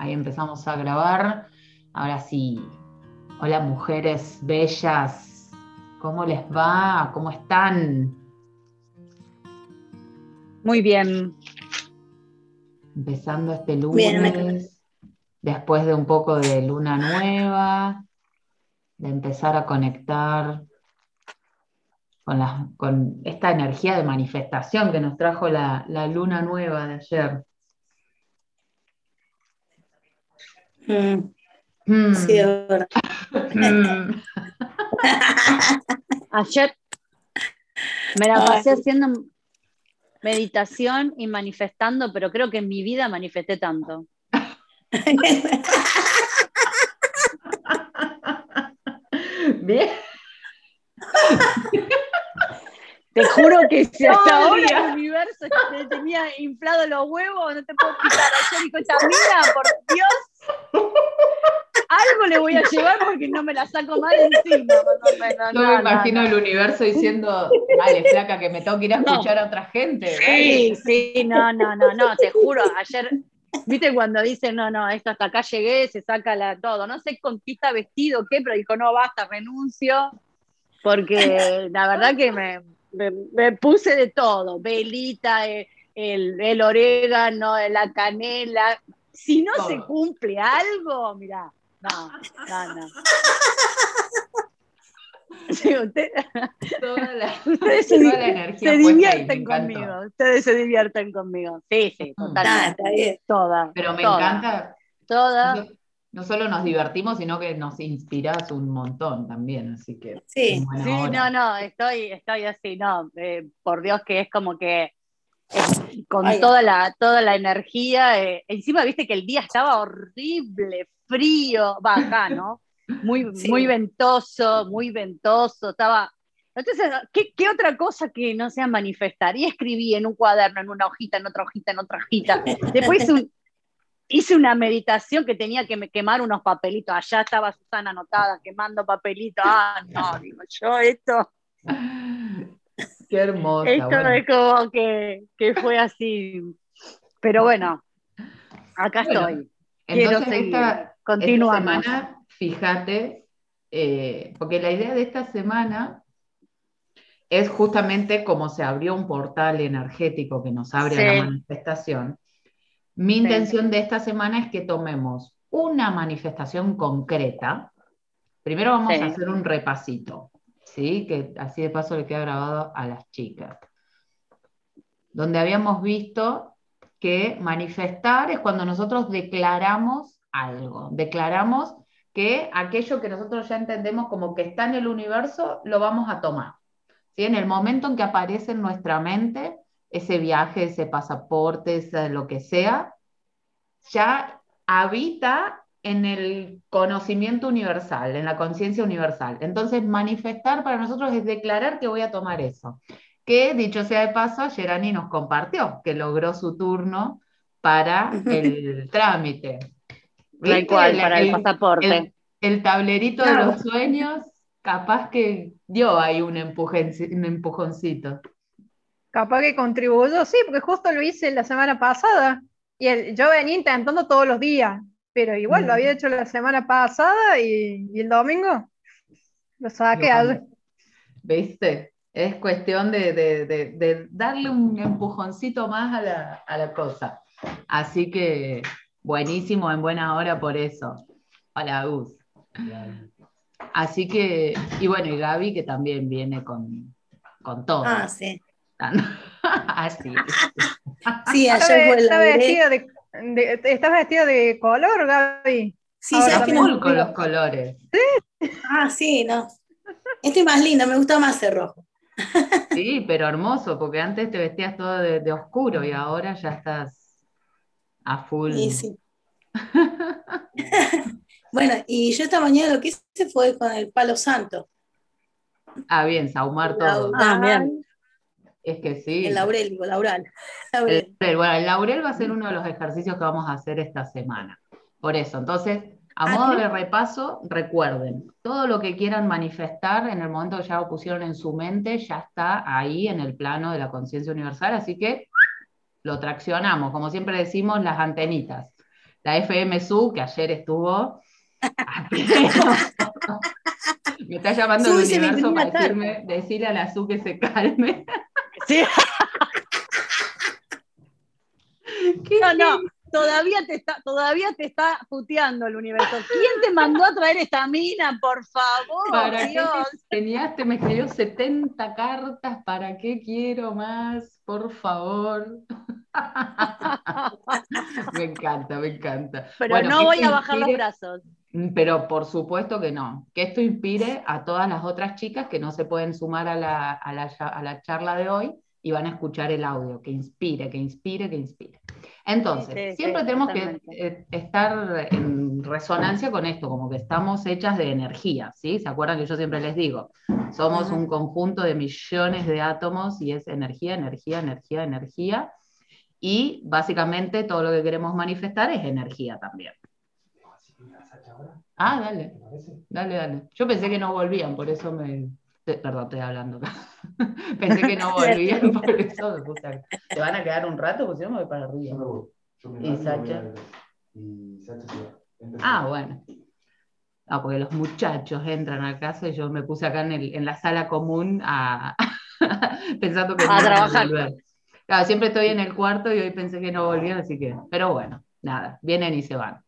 Ahí empezamos a grabar. Ahora sí. Hola mujeres bellas. ¿Cómo les va? ¿Cómo están? Muy bien. Empezando este lunes, después de un poco de luna nueva, de empezar a conectar con, con esta energía de manifestación que nos trajo la, la luna nueva de ayer. Mm. Mm. Sí, verdad. Mm. Ayer me la pasé haciendo meditación y manifestando, pero creo que en mi vida manifesté tanto. Bien. Te juro que si hasta ahora el universo te tenía inflado los huevos, no te puedo explicar. Ayer dijo esta mina, por Dios, algo le voy a llevar porque no me la saco más encima. No, me imagino el universo diciendo, dale, flaca, que me tengo que ir a escuchar a otra gente. Sí, sí, no, no, no, no, te juro, ayer, viste cuando dicen, no, no, esto hasta acá llegué, se saca la, todo, no sé con qué está vestido, qué, pero dijo, no, basta, renuncio, porque la verdad que me me, puse de todo, velita, eh, el, el, orégano, la canela. Si no se cumple algo, mira, no, no, no. toda la, ustedes se, energía se divierten conmigo, ustedes se divierten conmigo. Sí, sí, mm. totalmente. Toda. Pero me encanta. Toda no solo nos divertimos, sino que nos inspiras un montón también, así que. Sí, sí no, no, estoy, estoy así, no, eh, por Dios que es como que con toda la, toda la energía, eh, encima viste que el día estaba horrible, frío, acá, ¿no? Muy, muy ventoso, muy ventoso, estaba... Entonces, ¿qué, ¿qué, otra cosa que no sea manifestar? Y escribí en un cuaderno, en una hojita, en otra hojita, en otra hojita. Después un, hice una meditación que tenía que quemar unos papelitos. Allá estaba Susana anotada quemando papelitos. Ah, no, digo yo, esto. Qué hermoso. Esto es como que, fue así. Pero bueno, acá estoy. Quiero seguir. Esta, semana, fíjate, eh, porque la idea de esta semana es justamente como se abrió un portal energético que nos abre a la manifestación mi intención de esta semana es que tomemos una manifestación concreta. Primero vamos a hacer un repasito, ¿sí? Que así de paso le queda grabado a las chicas. Donde habíamos visto que manifestar es cuando nosotros declaramos algo, declaramos que aquello que nosotros ya entendemos como que está en el universo, lo vamos a tomar. ¿sí? En el momento en que aparece en nuestra mente, ese viaje, ese pasaporte, ese lo que sea, ya habita en el conocimiento universal, en la conciencia universal. Entonces, manifestar para nosotros es declarar que voy a tomar eso. Que, dicho sea de paso, Gerani nos compartió que logró su turno para el trámite. Tal cual, para el, pasaporte. El, tablerito de los sueños, capaz que dio ahí un, un empujoncito. Capaz que contribuyó, sí, porque justo lo hice la semana pasada. Y yo venía intentando todos los días, pero igual lo había hecho la semana pasada y, el domingo lo saqué. Al... ¿Viste? Es cuestión de, darle un empujoncito más a la, a la, cosa. Así que buenísimo, en buena hora por eso. Hola, Gus. Así que, y bueno, y Gaby que también viene con, con todo. Ah, sí. Así. sí, ayer fue la de, ¿Estás vestido de color, Gaby? Sí, Ahora sí, no, con los colores. ¿Sí? Ah, sí, no. Este es más lindo, me gusta más el rojo. Sí, pero hermoso, porque antes te vestías todo de, oscuro y ahora ya estás a full. Sí, sí. bueno, y yo esta mañana lo que hice fue con el palo santo. Ah, bien, saumar todo. Ah, bien. Es que sí. El laurel, digo, laural. El, bueno, el laurel va a ser uno de los ejercicios que vamos a hacer esta semana. Por eso, entonces, a ah, modo de repaso, recuerden, todo lo que quieran manifestar en el momento que ya lo pusieron en su mente, ya está ahí en el plano de la conciencia universal, así que lo traccionamos, como siempre decimos, las antenitas. la FMSU, que ayer estuvo. Me está llamando el universo para decirme, decirle a la SU que se calme. Sí. no, no, todavía te está, todavía te está puteando el universo. ¿Quién te mandó a traer esta mina, por favor? ¿Para Dios? Qué me escribió 70 cartas, ¿para qué quiero más? Por favor. me encanta, me encanta. Pero no voy a bajar los brazos. Mm, pero por supuesto que no. Que esto inspire a todas las otras chicas que no se pueden sumar a la, a la charla de hoy y van a escuchar el audio, que inspire, que inspire, que inspire. Entonces, siempre tenemos que eh, estar en resonancia con esto, como que estamos hechas de energía, ¿sí? ¿Se acuerdan que yo siempre les digo? Somos un conjunto de millones de átomos y es energía, energía, energía, energía. Y básicamente todo lo que queremos manifestar es energía también. Ah, dale. Dale, dale. Yo pensé que no volvían, por eso me, Perdón, estoy hablando. Pensé que no volvían, por eso me puse a... ¿Te van a quedar un rato? Pues yo me voy para arriba. Yo me ¿Y Sacha? Y Sacha se va. Ah, bueno. Ah, porque los muchachos entran a casa y yo me puse acá en, el, en la sala común a, pensando que a no trabajar. volver. Claro, siempre estoy en el cuarto y hoy pensé que no volvían, así que, pero bueno, nada, vienen y se van.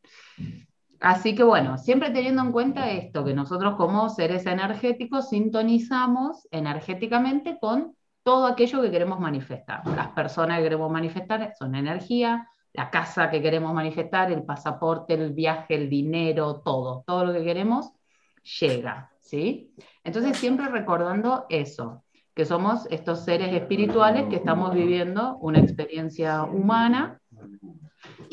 Así que bueno, siempre teniendo en cuenta esto, que nosotros como seres energéticos sintonizamos energéticamente con todo aquello que queremos manifestar. Las personas que queremos manifestar son energía, la casa que queremos manifestar, el pasaporte, el viaje, el dinero, todo, todo lo que queremos llega, ¿sí? Entonces siempre recordando eso, que somos estos seres espirituales que estamos viviendo una experiencia humana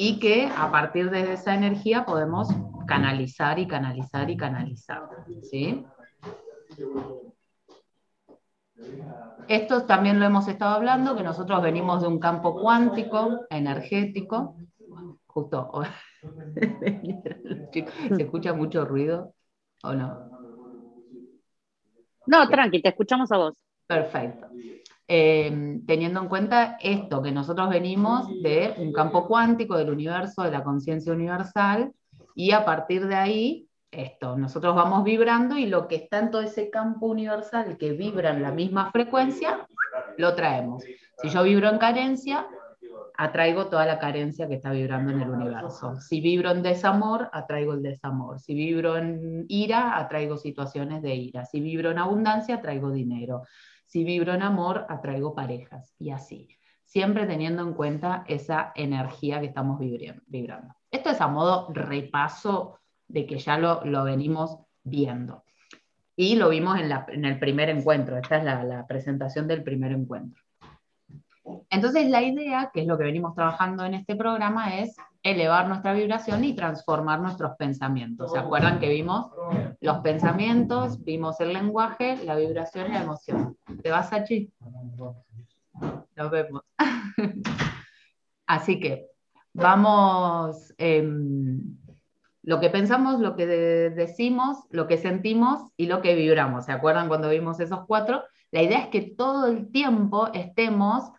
y que a partir de esa energía podemos canalizar y canalizar y canalizar. ¿sí? Esto también lo hemos estado hablando, que nosotros venimos de un campo cuántico, energético. Justo, ¿se escucha mucho ruido o no? No, tranqui, te escuchamos a vos. Perfecto. Em, teniendo en cuenta esto, que nosotros venimos de un campo cuántico del universo, de la conciencia universal, y a partir de ahí, esto, nosotros vamos vibrando y lo que está en todo ese campo universal que vibra en la misma frecuencia, lo traemos. Si yo vibro en carencia, atraigo toda la carencia que está vibrando en el universo. Si vibro en desamor, atraigo el desamor. Si vibro en ira, atraigo situaciones de ira. Si vibro en abundancia, atraigo dinero. Si vibro en amor, atraigo parejas y así. Siempre teniendo en cuenta esa energía que estamos vibrando. Esto es a modo repaso de que ya lo, venimos viendo. Y lo vimos en, el primer encuentro. Esta es la, presentación del primer encuentro. Entonces, la idea, que es lo que venimos trabajando en este programa, es elevar nuestra vibración y transformar nuestros pensamientos. ¿Se acuerdan que vimos los pensamientos, vimos el lenguaje, la vibración y la emoción? ¿Te vas, allí? Nos vemos. Así que vamos, em, lo que pensamos, lo que decimos, lo que sentimos y lo que vibramos. ¿Se acuerdan cuando vimos esos cuatro? La idea es que todo el tiempo estemos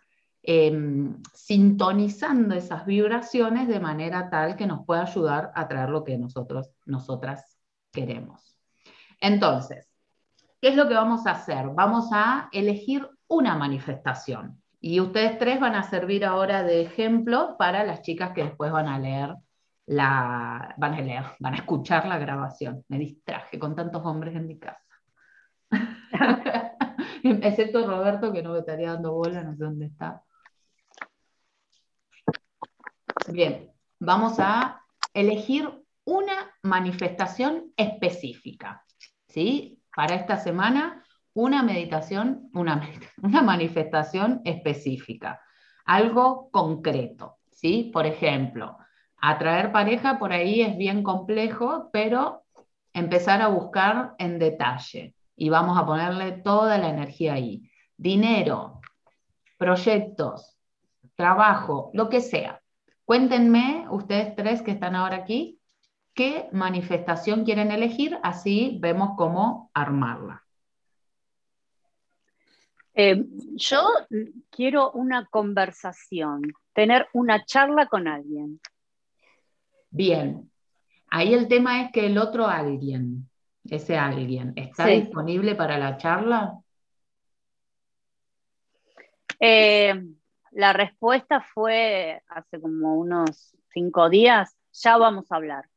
em, sintonizando esas vibraciones de manera tal que nos pueda ayudar a traer lo que nosotros, nosotras queremos. Entonces, ¿qué es lo que vamos a hacer? Vamos a elegir una manifestación. Y ustedes tres van a servir ahora de ejemplo para las chicas que después van a leer la, van a leer, van a escuchar la grabación. Me distraje con tantos hombres en mi casa. Excepto Roberto, que no me estaría dando bola, no sé dónde está. Bien, vamos a elegir una manifestación específica. ¿sí? Para esta semana una meditación, una, una manifestación específica, algo concreto, ¿sí? Por ejemplo, atraer pareja por ahí es bien complejo, pero empezar a buscar en detalle y vamos a ponerle toda la energía ahí. Dinero, proyectos, trabajo, lo que sea. Cuéntenme, ustedes tres que están ahora aquí, qué manifestación quieren elegir, así vemos cómo armarla. Eh, yo quiero una conversación, tener una charla con alguien. Bien. Ahí el tema es que el otro alguien, ese alguien, ¿está disponible para la charla? Eh, la respuesta fue hace como unos cinco días, ya vamos a hablar.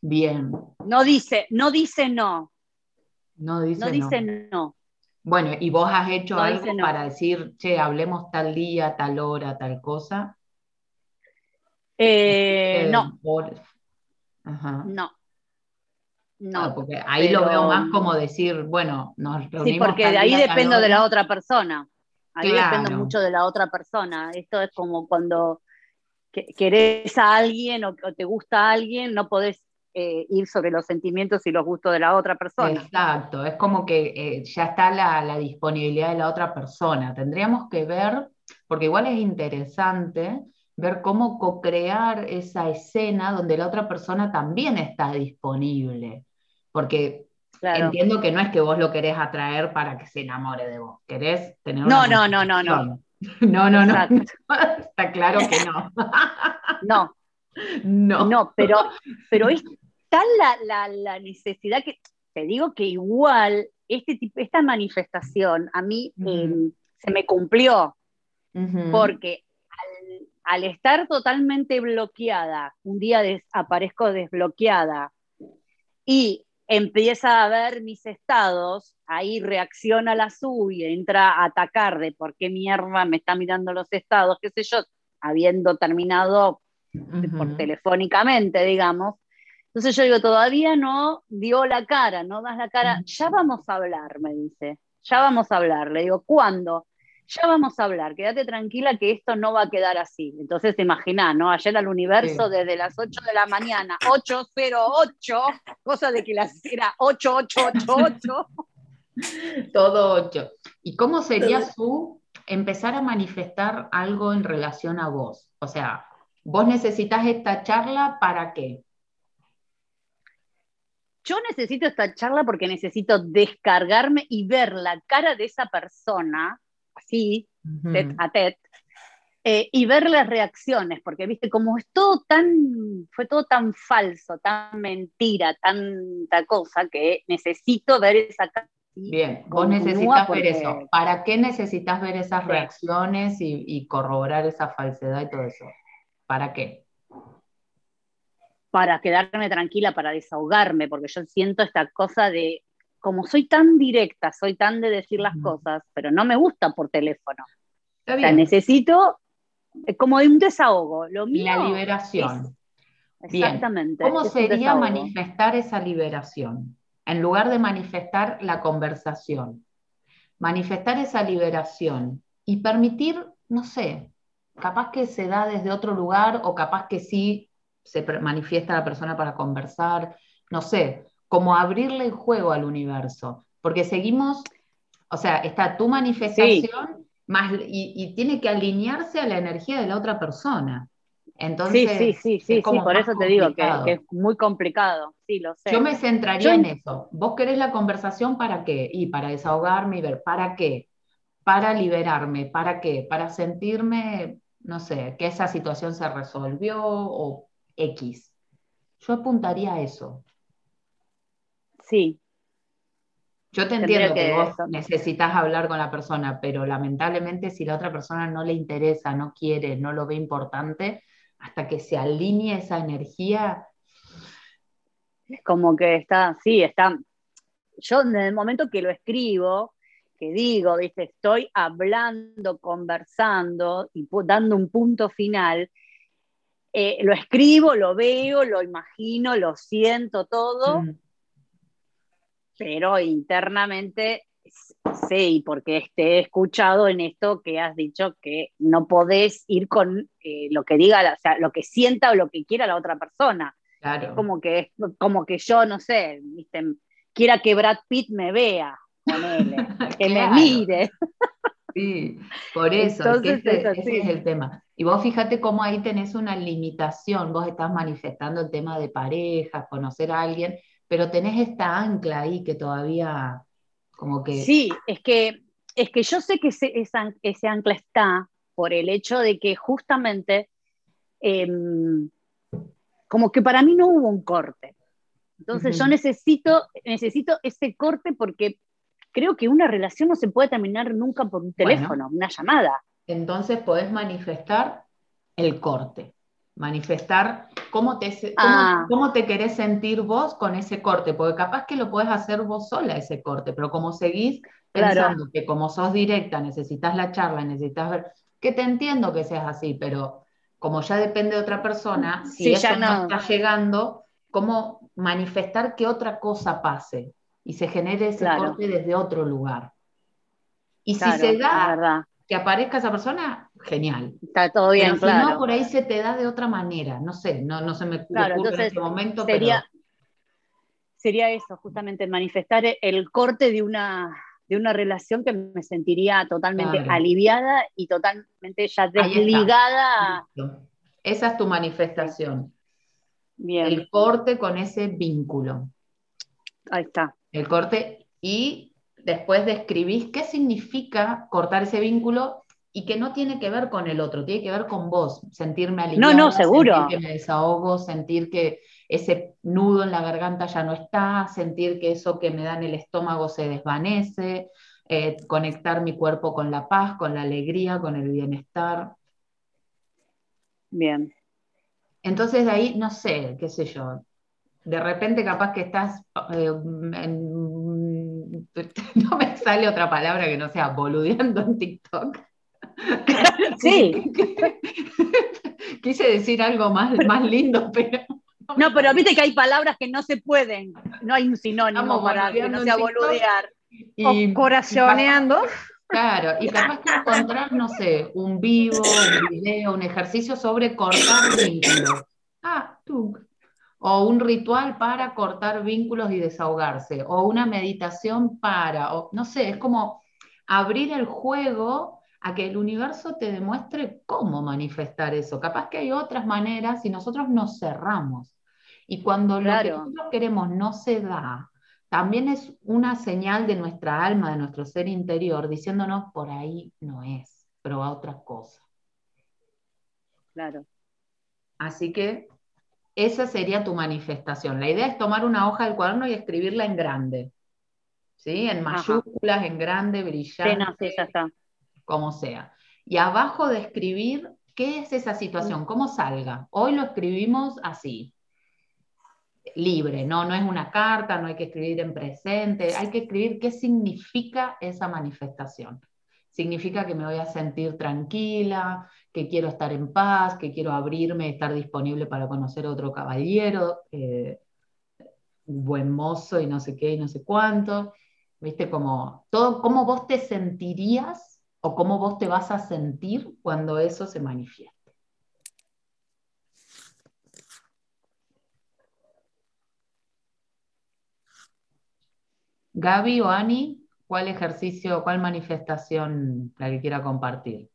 Bien. No dice, no dice no. No dice no. Dice no. Bueno, ¿y vos has hecho algo para decir, che, hablemos tal día, tal hora, tal cosa? Eh, no. No. No. Ah, porque ahí lo veo más como decir, bueno, nos reunimos. Sí, porque de ahí dependo de la otra persona. Ahí depende mucho de la otra persona. Esto es como cuando querés a alguien o, te gusta a alguien, no podés eh, ir sobre los sentimientos y los gustos de la otra persona. Exacto, es como que eh, ya está la, disponibilidad de la otra persona. Tendríamos que ver, porque igual es interesante ver cómo co-crear esa escena donde la otra persona también está disponible. Porque entiendo que no es que vos lo querés atraer para que se enamore de vos, querés tener No, no, no, no, no. No, no, no. Está claro que no. No. No. No, pero, pero es tal la, necesidad que te digo que igual este tipo, esta manifestación a mí em, se me cumplió. Porque al, estar totalmente bloqueada, un día aparezco desbloqueada y empieza a ver mis estados, ahí reacciona la suya, entra a atacar de por qué mierda me está mirando los estados, qué sé yo, habiendo terminado por telefónicamente, digamos. Entonces yo digo, todavía no dio la cara, no das la cara, ya vamos a hablar, me dice, ya vamos a hablar. Le digo, ¿cuándo? Ya vamos a hablar, quédate tranquila que esto no va a quedar así. Entonces, imagina, ¿no? Ayer al universo desde las 8 de la mañana, 808, cosa de que las era 8888. Todo 8. ¿Y cómo sería su empezar a manifestar algo en relación a vos? O sea, vos necesitas esta charla para qué? Yo necesito esta charla porque necesito descargarme y ver la cara de esa persona así, a tet, eh, y ver las reacciones, porque viste, como es todo tan, fue todo tan falso, tan mentira, tanta cosa, que necesito ver esa. Bien, vos necesitas ver eso. ¿Para qué necesitas ver esas reacciones y, y corroborar esa falsedad y todo eso? ¿Para qué? Para quedarme tranquila, para desahogarme, porque yo siento esta cosa de como soy tan directa, soy tan de decir las cosas, pero no me gusta por teléfono. O sea, necesito como un desahogo. Lo mío la liberación. exactamente. ¿Cómo sería manifestar esa liberación? En lugar de manifestar la conversación. Manifestar esa liberación y permitir, no sé, capaz que se da desde otro lugar o capaz que sí se manifiesta la persona para conversar, no sé, como abrirle el juego al universo, porque seguimos, o sea, está tu manifestación más, y, tiene que alinearse a la energía de la otra persona. Entonces, sí, sí, sí, sí, por eso te digo que, es muy complicado, sí, lo sé. Yo me centraría en eso. ¿Vos querés la conversación para qué? Y para desahogarme y ver, ¿para qué? Para liberarme, ¿para qué? Para sentirme, no sé, que esa situación se resolvió o X. Yo apuntaría a eso. Sí. Yo te entiendo que, vos necesitas hablar con la persona, pero lamentablemente si la otra persona no le interesa, no quiere, no lo ve importante, hasta que se alinee esa energía. Es como que está, sí, está. Yo en el momento que lo escribo, que digo, ¿viste? estoy hablando, conversando y dando un punto final, eh, lo escribo, lo veo, lo imagino, lo siento todo. Mm pero internamente sí, porque este, he escuchado en esto que has dicho que no podés ir con eh, lo que diga, o sea, lo que sienta o lo que quiera la otra persona. Claro. Como que, como que yo, no sé, quiera que Brad Pitt me vea, que me mire. Sí, por eso, ese es el tema. Y vos fíjate cómo ahí tenés una limitación, vos estás manifestando el tema de pareja, conocer a alguien, pero tenés esta ancla ahí que todavía como que... Sí, es que, es que yo sé que ese, ese ancla está por el hecho de que justamente em, como que para mí no hubo un corte. Entonces yo necesito, necesito ese corte porque creo que una relación no se puede terminar nunca por un teléfono, una llamada. Entonces podés manifestar el corte, manifestar cómo te, Ah. cómo, te querés sentir vos con ese corte, porque capaz que lo podés hacer vos sola ese corte, pero como seguís Claro. pensando que como sos directa, necesitas la charla, necesitas ver, que te entiendo que seas así, pero como ya depende de otra persona, si Sí, eso ya no. no. está llegando, ¿cómo manifestar que otra cosa pase y se genere ese Claro. corte desde otro lugar? Y Claro, si se da que aparezca esa persona, genial. Está todo bien, Pero si claro. no, por ahí se te da de otra manera, no sé, no, no se me Claro, ocurre en este momento, sería, pero sería eso, justamente manifestar el corte de una, de una relación que me sentiría totalmente Claro. aliviada y totalmente ya desligada. esa es tu manifestación, Bien, el corte con ese vínculo, ahí está. el corte y después describís qué significa cortar ese vínculo y que no tiene que ver con el otro, tiene que ver con vos, sentirme aliviada, no, seguro. sentir que me desahogo, sentir que ese nudo en la garganta ya no está, sentir que eso que me da en el estómago se desvanece, eh, conectar mi cuerpo con la paz, con la alegría, con el bienestar. Bien. Entonces de ahí, no sé, qué sé yo, de repente capaz que estás, eh, en- no me sale otra palabra que no sea boludeando en TikTok. Sí, Quise decir algo más, más lindo, pero no, pero viste que hay palabras que no se pueden, no hay un sinónimo Estamos para que no sea boludear. y, o corazoneando. Claro, y capaz que encontrar, no sé, un vivo, un video, un ejercicio sobre cortar vínculos. Ah, tú. O un ritual para cortar vínculos y desahogarse. O una meditación para, o no sé, es como abrir el juego a que el universo te demuestre cómo manifestar eso. Capaz que hay otras maneras y nosotros nos cerramos. Y cuando lo que nosotros queremos no se da, también es una señal de nuestra alma, de nuestro ser interior, diciéndonos por ahí no es, pero a otra cosa. Claro. Así que esa sería tu manifestación. La idea es tomar una hoja del cuaderno y escribirla en grande, ¿sí? En mayúsculas, en grande, Sí, brillante, no, sí, ya está. Como sea. Y abajo de escribir, ¿qué es esa situación? ¿Cómo salga? Hoy lo escribimos así, libre, no, no es una carta, no hay que escribir en presente, hay que escribir qué significa esa manifestación. Significa que me voy a sentir tranquila, que quiero estar en paz, que quiero abrirme, estar disponible para conocer a otro caballero, eh, buen mozo y no sé qué y no sé cuánto. ¿Viste? Como todo, cómo vos te sentirías o cómo vos te vas a sentir cuando eso se manifieste. Gaby o Ani, ¿cuál ejercicio, cuál manifestación la que quiera compartir?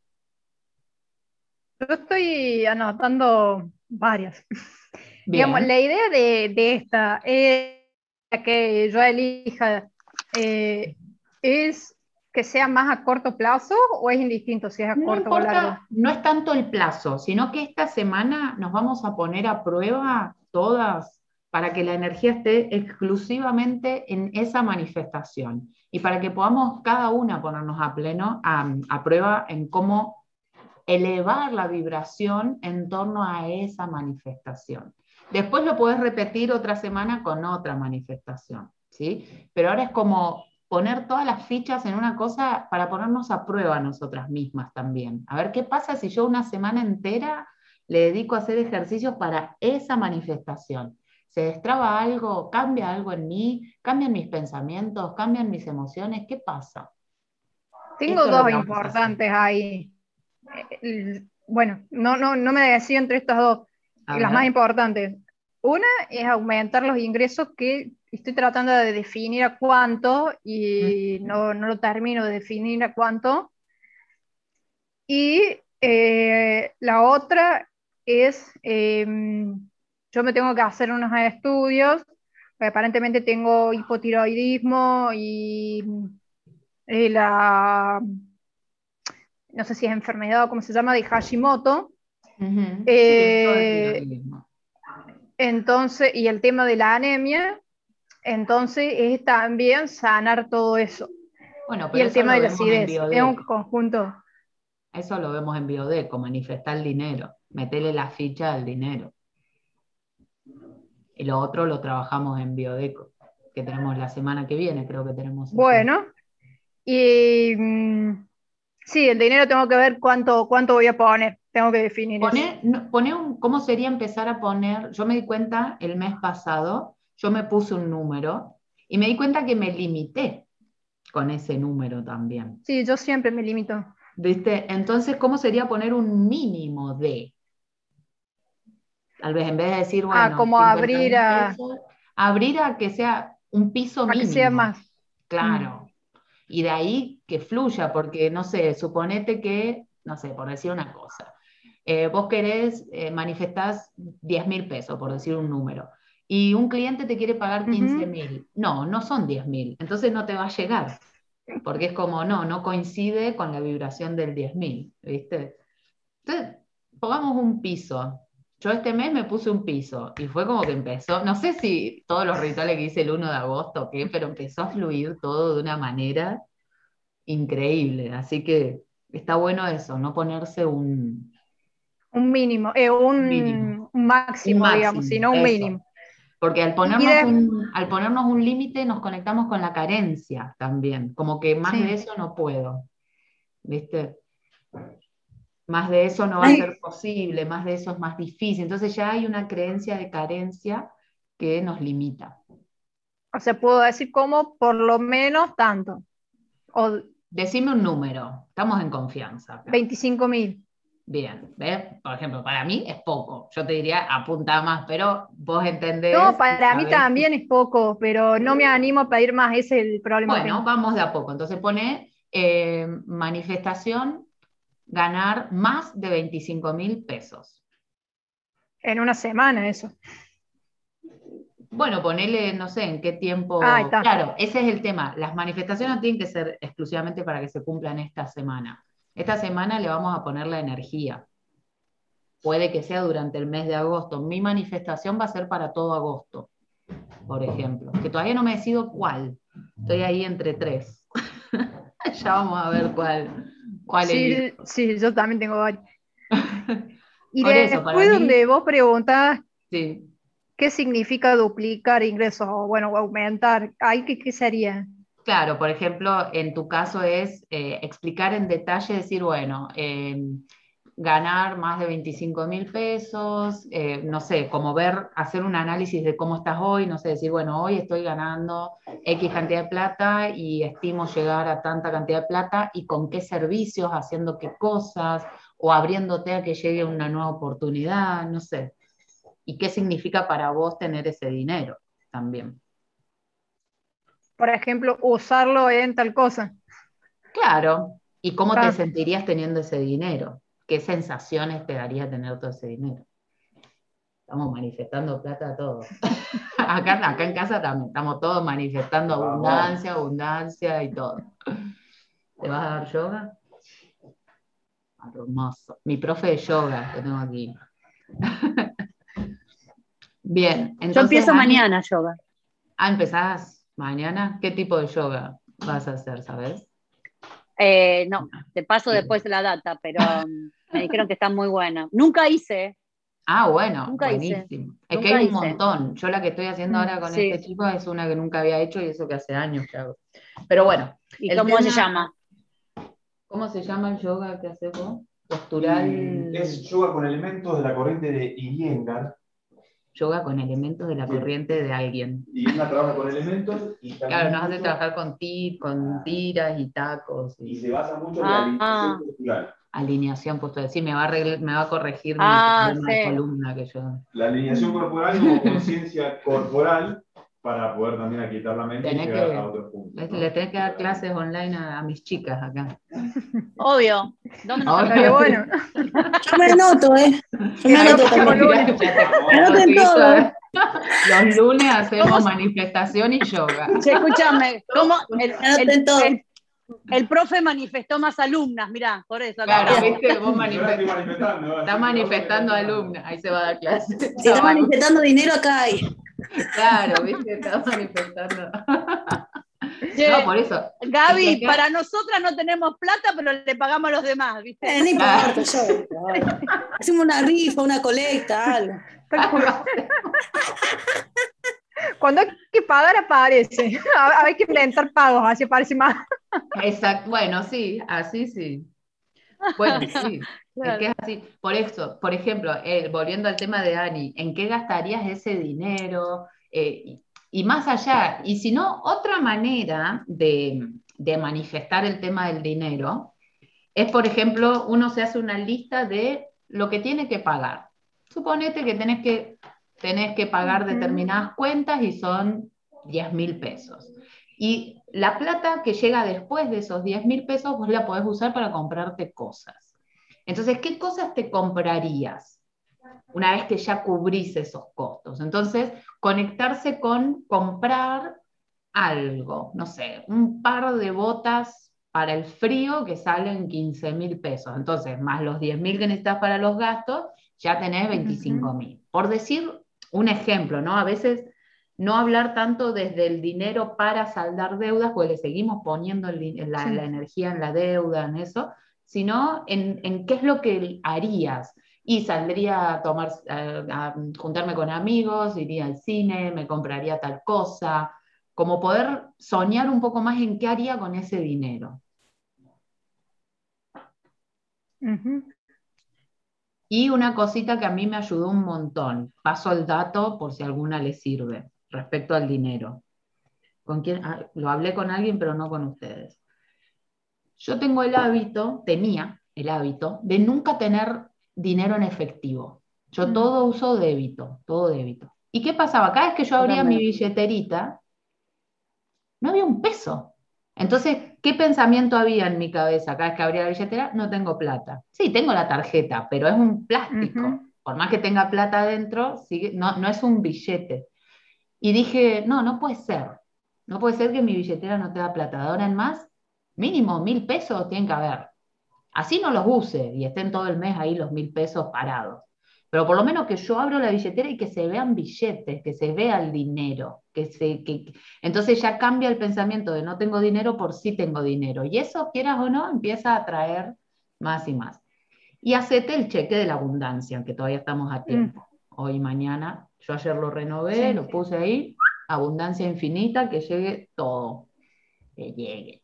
Yo estoy anotando varias. Bien. Digamos, la idea de, de esta es que yo elija eh, es que sea más a corto plazo o es indistinto si es a No corto o largo. importa, no es tanto el plazo, sino que esta semana nos vamos a poner a prueba todas para que la energía esté exclusivamente en esa manifestación y para que podamos cada una ponernos a pleno, a, a prueba en cómo elevar la vibración en torno a esa manifestación. Después lo puedes repetir otra semana con otra manifestación, ¿sí? Pero ahora es como poner todas las fichas en una cosa para ponernos a prueba nosotras mismas también. A ver qué pasa si yo una semana entera le dedico a hacer ejercicios para esa manifestación. ¿Se destraba algo? ¿Cambia algo en mí? ¿Cambian mis pensamientos? ¿Cambian mis emociones? ¿Qué pasa? Tengo dos importantes ahí. Eh, Bueno, no, no, no me decido entre estas dos. A las ver. más importantes. Una es aumentar los ingresos que estoy tratando de definir a cuánto y no, no lo termino de definir a cuánto. Y eh, la otra es, eh, yo me tengo que hacer unos estudios, aparentemente tengo hipotiroidismo y eh, la, no sé si es enfermedad o cómo se llama, de Hashimoto. Eh, entonces, y el tema de la anemia, entonces es también sanar todo eso. Bueno, y el tema de la acidez, es un conjunto. Eso lo vemos en Biodeco, manifestar el dinero, meterle la ficha al dinero. Y lo otro lo trabajamos en Biodeco, que tenemos la semana que viene, creo que tenemos. Bueno, y mm, sí, el dinero tengo que ver cuánto, cuánto voy a poner, tengo que definir. Poner, ¿Cómo sería empezar a poner? Yo me di cuenta el mes pasado, yo me puse un número y me di cuenta que me limité con ese número también. Sí, yo siempre me limito. ¿Viste? Entonces, ¿cómo sería poner un mínimo de? Tal vez en vez de decir, ah, bueno. Ah, como abrir a. abrir a que sea un piso mínimo. que sea más. Claro. Y de ahí que fluya, porque no sé, suponete que, no sé, por decir una cosa, eh, vos querés, eh, manifestás 10 mil pesos, por decir un número, y un cliente te quiere pagar 15 mil. No, no son 10 mil, entonces no te va a llegar, porque es como, no, no coincide con la vibración del 10 mil, ¿viste? Entonces, pongamos un piso, yo este mes me puse un piso y fue como que empezó, no sé si todos los rituales que hice el 1 de agosto o qué, pero empezó a fluir todo de una manera increíble. Así que está bueno eso, no ponerse un... Un mínimo, eh, un, máximo, digamos, sino un mínimo. Porque al ponernos, un, al ponernos un límite nos conectamos con la carencia también, como que más de eso no puedo. ¿Viste? más de eso no va a ser posible, más de eso es más difícil. Entonces ya hay una creencia de carencia que nos limita. O sea, puedo decir como por lo menos tanto. O... Decime un número, estamos en confianza. 25 mil. Bien, ¿ves? Por ejemplo, para mí es poco. Yo te diría apunta más, pero vos entendés. No, para mí también es poco, pero no me animo a pedir más, ese es el problema. Bueno, vamos de a poco. Entonces pone eh, manifestación ganar más de 25 mil pesos. En una semana eso. Bueno, ponele, no sé, en qué tiempo. Ah, claro, ese es el tema. Las manifestaciones no tienen que ser exclusivamente para que se cumplan esta semana. Esta semana le vamos a poner la energía. Puede que sea durante el mes de agosto. Mi manifestación va a ser para todo agosto, por ejemplo. Que todavía no me decido cuál. Estoy ahí entre tres. ya vamos a ver cuál sí, sí, yo también tengo varios. y después donde vos preguntas qué significa duplicar ingresos o bueno, aumentar, ¿qué, ¿qué sería? Claro, por ejemplo, en tu caso es eh, explicar en detalle, decir, bueno, em, ganar más de 25 mil pesos, eh, no sé, como ver, hacer un análisis de cómo estás hoy, no sé, decir, bueno, hoy estoy ganando X cantidad de plata y estimo llegar a tanta cantidad de plata y con qué servicios, haciendo qué cosas, o abriéndote a que llegue una nueva oportunidad, no sé. ¿Y qué significa para vos tener ese dinero también? Por ejemplo, usarlo en tal cosa. Claro. ¿Y cómo te sentirías teniendo ese dinero? qué sensaciones te daría tener todo ese dinero. Estamos manifestando plata a todos. acá, acá en casa también, estamos todos manifestando abundancia, abundancia y todo. ¿Te vas a dar yoga? Hermoso. Mi profe de yoga que tengo aquí. Bien. Entonces, Yo empiezo mañana yoga. Ah, ¿empezás mañana? ¿Qué tipo de yoga vas a hacer, sabes? Eh, no, te paso después la data, pero um, me dijeron que está muy buena. Nunca hice. Ah, bueno, buenísimo. Es que hay un montón. Yo la que estoy haciendo mm, ahora con este chico es una que nunca había hecho y eso que hace años que hago. Pero bueno. ¿Y cómo se llama? ¿Cómo se llama el yoga que haces vos? Postural. Es yoga con elementos de la corriente de Iyengar, yoga con elementos de la corriente de alguien. Y una trabaja con elementos y también. Claro, nos hace trabajar con, con tiras y tacos. Y, se basa mucho en la alineación postural. Alineación postural. Sí, me va a, me va a corregir ah, mi columna que yo. La alineación corporal como conciencia corporal para poder también aquitar la mente y llegar a otros puntos. Le, tenés que dar clases online a, mis chicas acá. Obvio. ¿Dónde nos bueno. Yo me anoto, ¿eh? Yo me anoto también. Me anoten todo. ¿eh? Los lunes hacemos manifestación y yoga. escúchame, ¿cómo? El, el, todo. El profe manifestó más alumnas, mirá, por eso. Claro, viste, vos manifestando. Está manifestando alumnas, ahí se va a dar clase. Si está manifestando dinero acá hay. Claro, viste, está manifestando. no, por eso. Gaby, para nosotras no tenemos plata, pero le pagamos a los demás, ¿viste? Eh, no importa, yo. Hacemos una rifa, una colecta, algo. Cuando hay que pagar, aparece. Hay que inventar pagos, así aparece más. Exacto, bueno, sí, así sí. Bueno, sí. Es que es así. Por eso, por ejemplo, eh, volviendo al tema de Ani, ¿en qué gastarías ese dinero? Eh, y más allá, y si no, otra manera de, de, manifestar el tema del dinero es, por ejemplo, uno se hace una lista de lo que tiene que pagar. Suponete que tenés que, tenés que pagar determinadas cuentas y son 10 mil pesos. Y la plata que llega después de esos 10 mil pesos, vos la podés usar para comprarte cosas. Entonces, ¿qué cosas te comprarías una vez que ya cubrís esos costos? Entonces, conectarse con comprar algo, no sé, un par de botas para el frío que salen 15 mil pesos. Entonces, más los 10 mil que necesitas para los gastos, ya tenés 25 mil. Por decir un ejemplo, ¿no? A veces no hablar tanto desde el dinero para saldar deudas, pues le seguimos poniendo la, energía en la deuda, en eso, sino en, qué es lo que harías. Y saldría a tomar, a, juntarme con amigos, iría al cine, me compraría tal cosa, como poder soñar un poco más en qué haría con ese dinero. Y una cosita que a mí me ayudó un montón, paso el dato por si alguna le sirve, respecto al dinero. ¿Con quién? Ah, lo hablé con alguien, pero no con ustedes. Yo tengo el hábito, tenía el hábito, de nunca tener dinero en efectivo. Yo mm. todo uso débito, todo débito. ¿Y qué pasaba? Cada vez que yo abría mi billeterita, no había un peso. Entonces, ¿qué pensamiento había en mi cabeza cada vez que abría la billetera? No tengo plata. Sí, tengo la tarjeta, pero es un plástico. Por más que tenga plata adentro, no, no es un billete. Y dije, no, no puede ser. No puede ser que mi billetera no tenga plata. De ahora en más, mínimo mil pesos tienen que haber. Así no los use y estén todo el mes ahí los mil pesos parados. Pero por lo menos que yo abro la billetera y que se vean billetes, que se vea el dinero, que se, que, entonces ya cambia el pensamiento de no tengo dinero por sí tengo dinero. Y eso, quieras o no, empieza a traer más y más. Y hacete el cheque de la abundancia, aunque todavía estamos a tiempo. Mm. Hoy, mañana, yo ayer lo renové, lo puse ahí, abundancia infinita, que llegue todo, que llegue.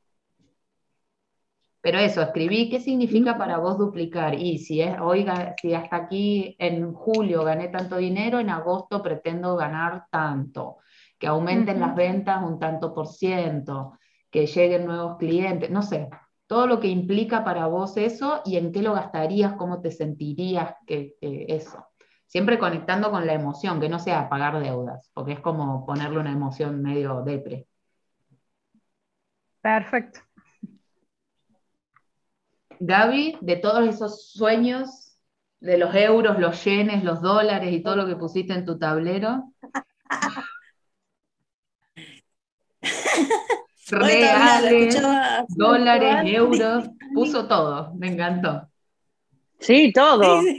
Pero eso, escribí qué significa para vos duplicar. Y si es, oiga, si hasta aquí en julio gané tanto dinero, en agosto pretendo ganar tanto. Que aumenten las ventas un tanto por ciento, que lleguen nuevos clientes, no sé. Todo lo que implica para vos eso y en qué lo gastarías, cómo te sentirías, que, eso. Siempre conectando con la emoción, que no sea pagar deudas, porque es como ponerle una emoción medio depre. Perfecto. Gaby, de todos esos sueños, de los euros, los yenes, los dólares y todo lo que pusiste en tu tablero. Reales, dólares, euros, puso todo, me encantó. Sí, todo.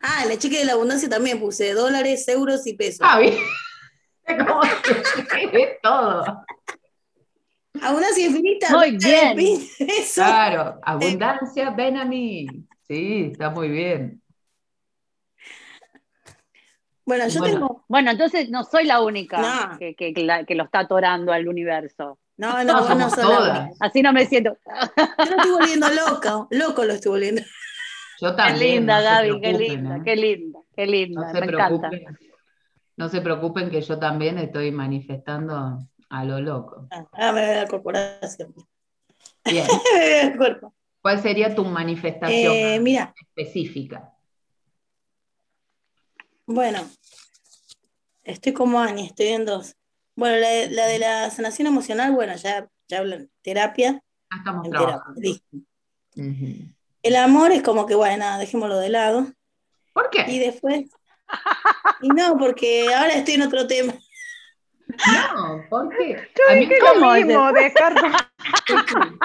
Ah, la chica de la abundancia también puse dólares, euros y pesos. Ah, bien. todo. Abundancia infinita. Muy bien. Claro, abundancia, ven a mí. Sí, está muy bien. Bueno, yo tengo. Bueno, entonces no soy la única que, que, lo está atorando al universo. No, no, no, no soy Así no me siento. Yo lo estoy volviendo loco, loco lo estoy volviendo. Yo también. Qué linda, Gaby, qué linda, ¿eh? qué linda, qué linda. No se me preocupen, encanta. No se preocupen que yo también estoy manifestando a lo loco. Ah, me da la corporación. Bien. ¿Cuál sería tu manifestación eh, específica? Bueno, estoy como Ani, estoy en dos. Bueno, la, de la sanación emocional, bueno, ya, ya hablan terapia. Ah, estamos en terapia. El amor es como que, bueno, dejémoslo de lado. ¿Por qué? Y después. y no, porque ahora estoy en otro tema. No, ¿por qué? Yo a mí lo mismo, dejar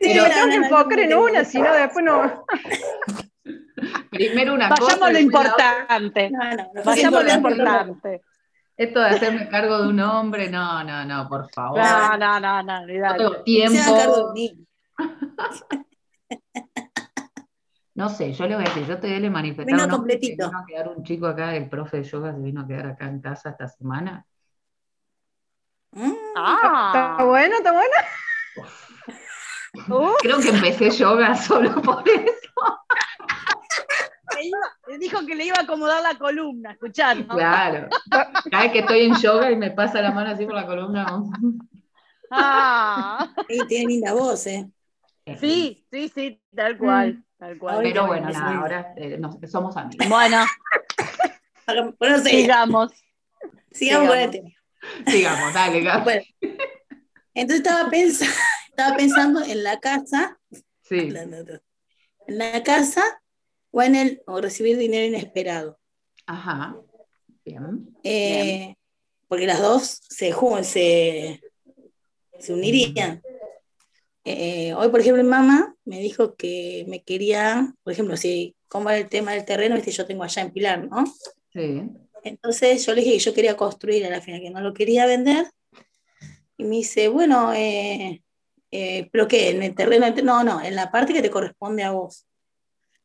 Pero tengo que enfocar en una, si no, después no. Primero una Vayamos cosa. lo después la importante. No, no, no, Vayamos lo importante. Esto de hacerme cargo de un hombre, no, no, no, por favor. No, no, no, no, No tengo tiempo. No sé, yo le voy a decir, yo te le manifestar Vino un hombre que completito. vino a quedar un chico acá, el profe de yoga se vino a quedar acá en casa esta semana. Mm, Ah, ¿Está bueno? ¿Está bueno? uh, Creo que empecé yoga solo por eso. iba- dijo que le iba a acomodar la columna, escuchando. Claro. Cada vez que estoy en yoga y me pasa la mano así por la columna. Ah, y tiene linda voz, ¿eh? sí, sí, sí, tal cual, tal cual. Pero bueno, nada, ahora eh, somos amigos. Bueno, Hagan- Bueno, sí, sigamos. sigamos con el tema. Sigamos, dale, Gaby. Bueno, entonces estaba pensando, estaba pensando en la casa, Sí. en la casa o en el o recibir dinero inesperado. Ajá. Bien. Eh, porque las dos se, ju- se, se unirían. Eh, hoy, por ejemplo, mi mamá me dijo que me quería, por ejemplo, si, ¿cómo era el tema del terreno? Viste, yo tengo allá en Pilar, ¿no? Sí. Entonces yo le dije que yo quería construir a la final, que no lo quería vender. Y me dice, bueno, eh, eh, ¿pero qué? ¿En el terreno? No, no, en la parte que te corresponde a vos.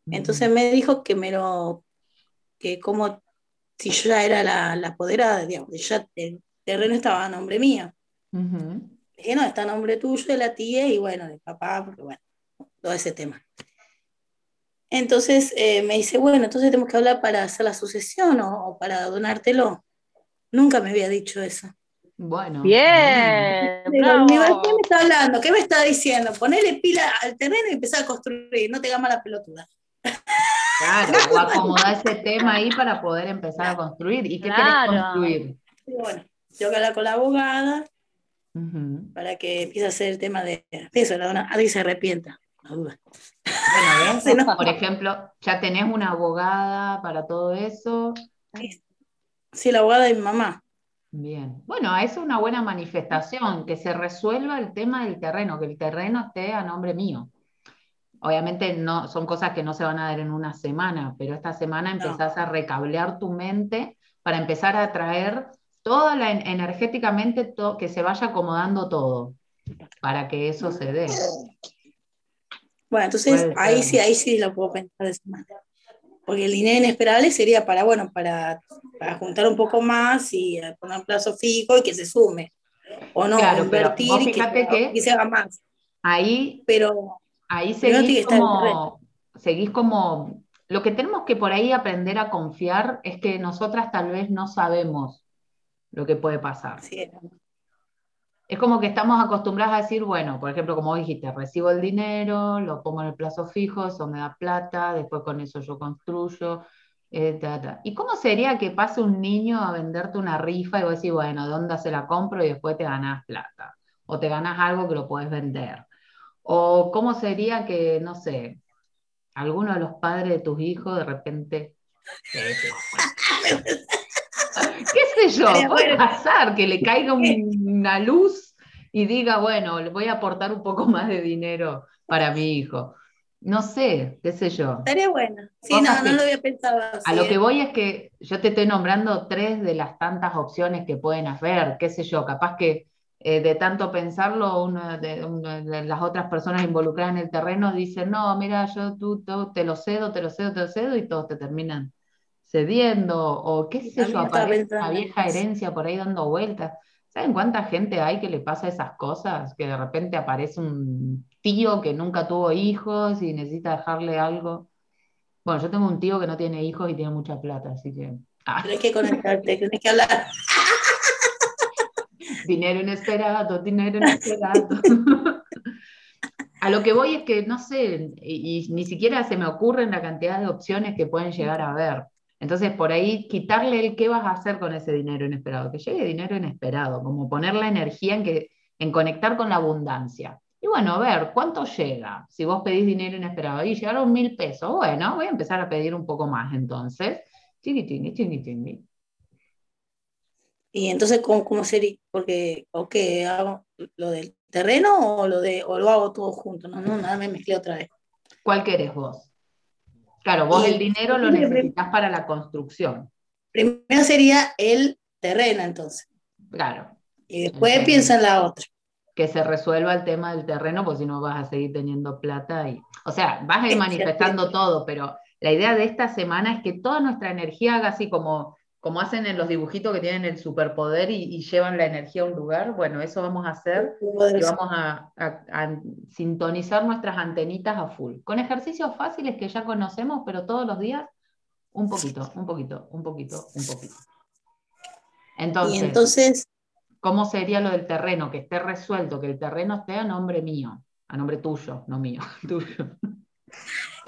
Entonces me dijo que me lo, que como si yo ya era la, la apoderada, digamos, ya el terreno estaba a nombre mío. Le dije, no, está a nombre tuyo, de la tía y bueno, de papá, porque bueno, todo ese tema. Entonces eh, me dice, bueno, entonces tenemos que hablar para hacer la sucesión o, o para donártelo. Nunca me había dicho eso. Bueno. Bien, Digo, bravo. ¿qué me está hablando? ¿Qué me está diciendo? Ponele pila al terreno y empezar a construir, no te hagas la pelotuda. Claro, o acomodar ese tema ahí para poder empezar a construir. ¿Y qué Claro. querés construir? Digo, bueno, tengo que hablar con la abogada Para que empiece a hacer el tema de de eso, la dona, alguien se arrepienta, no duda. Bueno, ¿ves? Sí, no. Por ejemplo, ya tenés una abogada para todo eso. Sí, la abogada de mi mamá. Bien. Bueno, es una buena manifestación, que se resuelva el tema del terreno, que el terreno esté a nombre mío. Obviamente no, son cosas que no se van a dar en una semana, pero esta semana No. empezás a recablear tu mente para empezar a traer toda la en- energéticamente to- que se vaya acomodando todo para que eso se dé. Bueno, entonces ahí sí, ahí sí lo puedo pensar de esa manera. Porque el dinero inesperable sería para, bueno, para, para juntar un poco más y poner un plazo fijo y que se sume. O no, Claro, pero invertir y que, fíjate que- que se haga más. Ahí Pero Ahí seguís como, seguís como, lo que tenemos que por ahí aprender a confiar es que nosotras tal vez no sabemos lo que puede pasar. sí, Es como que estamos acostumbradas a decir, bueno, por ejemplo, como dijiste, recibo el dinero, lo pongo en el plazo fijo, eso me da plata, después con eso yo construyo. eh, ta, ta. ¿Y cómo sería que pase un niño a venderte una rifa y vos decís, bueno, ¿de dónde se la compro? Y después te ganás plata. O te ganás algo que lo puedes vender. O cómo sería que, no sé, alguno de los padres de tus hijos de repente... ¿Qué sé yo? Puede pasar que le caiga un- una luz y diga, bueno, le voy a aportar un poco más de dinero para mi hijo. No sé, qué sé yo. estaría bueno. Sí, Cosas no, que- no lo había pensado así. A lo que ¿eh? voy es que yo te estoy nombrando tres de las tantas opciones que pueden haber, qué sé yo, capaz que eh, de tanto pensarlo, una de, una de las otras personas involucradas en el terreno dicen, no, mira, yo tú, tú, te lo cedo, te lo cedo, te lo cedo, y todos te terminan cediendo, o qué sé yo, aparece una vieja herencia por ahí dando vueltas. ¿Saben cuánta gente hay que le pasa esas cosas? Que de repente aparece un tío que nunca tuvo hijos y necesita dejarle algo. Bueno, yo tengo un tío que no tiene hijos y tiene mucha plata, así que. ah, Tenés que conectarte, tenés que hablar. dinero inesperado, dinero inesperado. A lo que voy es que no sé, y, y ni siquiera se me ocurren la cantidad de opciones que pueden llegar a haber. Entonces, por ahí, quitarle el qué vas a hacer con ese dinero inesperado, que llegue dinero inesperado, como poner la energía en, que, en conectar con la abundancia. Y bueno, a ver, ¿cuánto llega? Si vos pedís dinero inesperado y llegaron mil pesos, bueno, voy a empezar a pedir un poco más entonces. Chiqui, chiqui, chiqui, chiqui. Y entonces, ¿cómo, cómo sería? Porque, ok, hago- lo del terreno o lo de o lo hago todo junto? No, no, nada, me mezclé otra vez. ¿Cuál querés vos? Claro, vos el dinero lo necesitas para la construcción. Primero sería el terreno, entonces. Claro. Y después piensa en la otra. Que se resuelva el tema del terreno, porque si no vas a seguir teniendo plata y. O sea, vas a ir manifestando todo, pero la idea de esta semana es que toda nuestra energía haga así como como hacen en los dibujitos que tienen el superpoder y, llevan la energía a un lugar, bueno, eso vamos a hacer y vamos a, sintonizar nuestras antenitas a full. Con ejercicios fáciles que ya conocemos, pero todos los días, un poquito, un poquito, un poquito, un poquito. Entonces, entonces, ¿cómo sería lo del terreno? Que esté resuelto, que el terreno esté a nombre mío, a nombre tuyo, no mío, tuyo.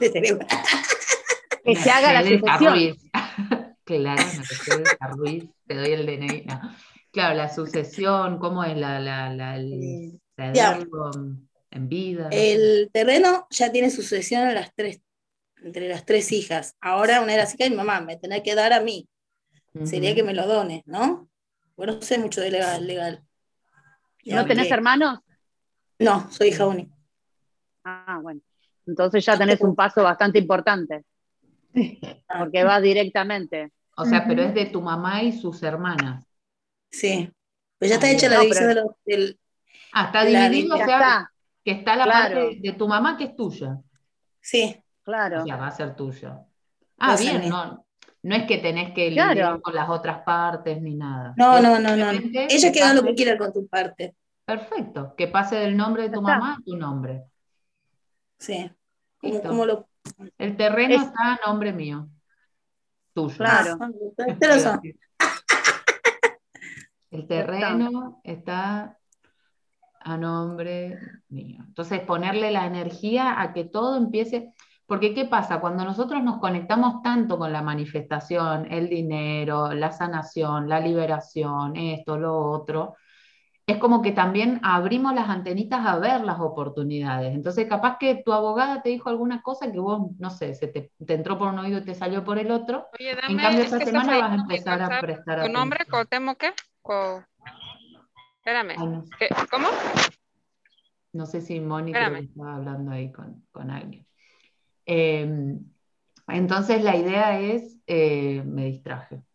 que se haga la sucesión. Claro, Ruiz, te doy el DNI. Claro, la sucesión, ¿cómo es la, la, el en vida? El terreno ya tiene sucesión a las tres, entre las tres hijas. Ahora una de las hijas y mi mamá, me tenés que dar a mí. Sería que me lo dones, ¿no? Bueno, no sé mucho de legal. legal. ¿No tenés hermanos? No, soy hija única. Ah, bueno. Entonces ya tenés un paso bastante importante. Porque va directamente. O sea, pero es de tu mamá y sus hermanas. Sí. Pues ya está hecha la división de los, del. Ah, está dividido, o sea, que está la parte de tu mamá que es tuya. Sí. Claro. O sea, va a ser tuyo. Ah, bien, no, no es que tenés que lidiar con las otras partes ni nada. No, no, no, no. Ella que lo que quiera con tu parte. Perfecto, que pase del nombre de tu mamá a tu nombre. Sí. Como, lo... El terreno está a nombre mío. Tuyo. Claro. El terreno está a nombre mío. Entonces, ponerle la energía a que todo empiece, porque ¿qué pasa? Cuando nosotros nos conectamos tanto con la manifestación, el dinero, la sanación, la liberación, esto, lo otro, es como que también abrimos las antenitas a ver las oportunidades. Entonces, capaz que tu abogada te dijo alguna cosa que vos, no sé, se te, entró por un oído y te salió por el otro. Oye, dame, en cambio, esta semana vas a empezar a prestar atención. ¿Tu nombre? ¿Cotemo qué? Espérame. ¿Cómo? No sé si Mónica estaba hablando ahí con, alguien. Em, entonces, la idea es, eh, me distraje.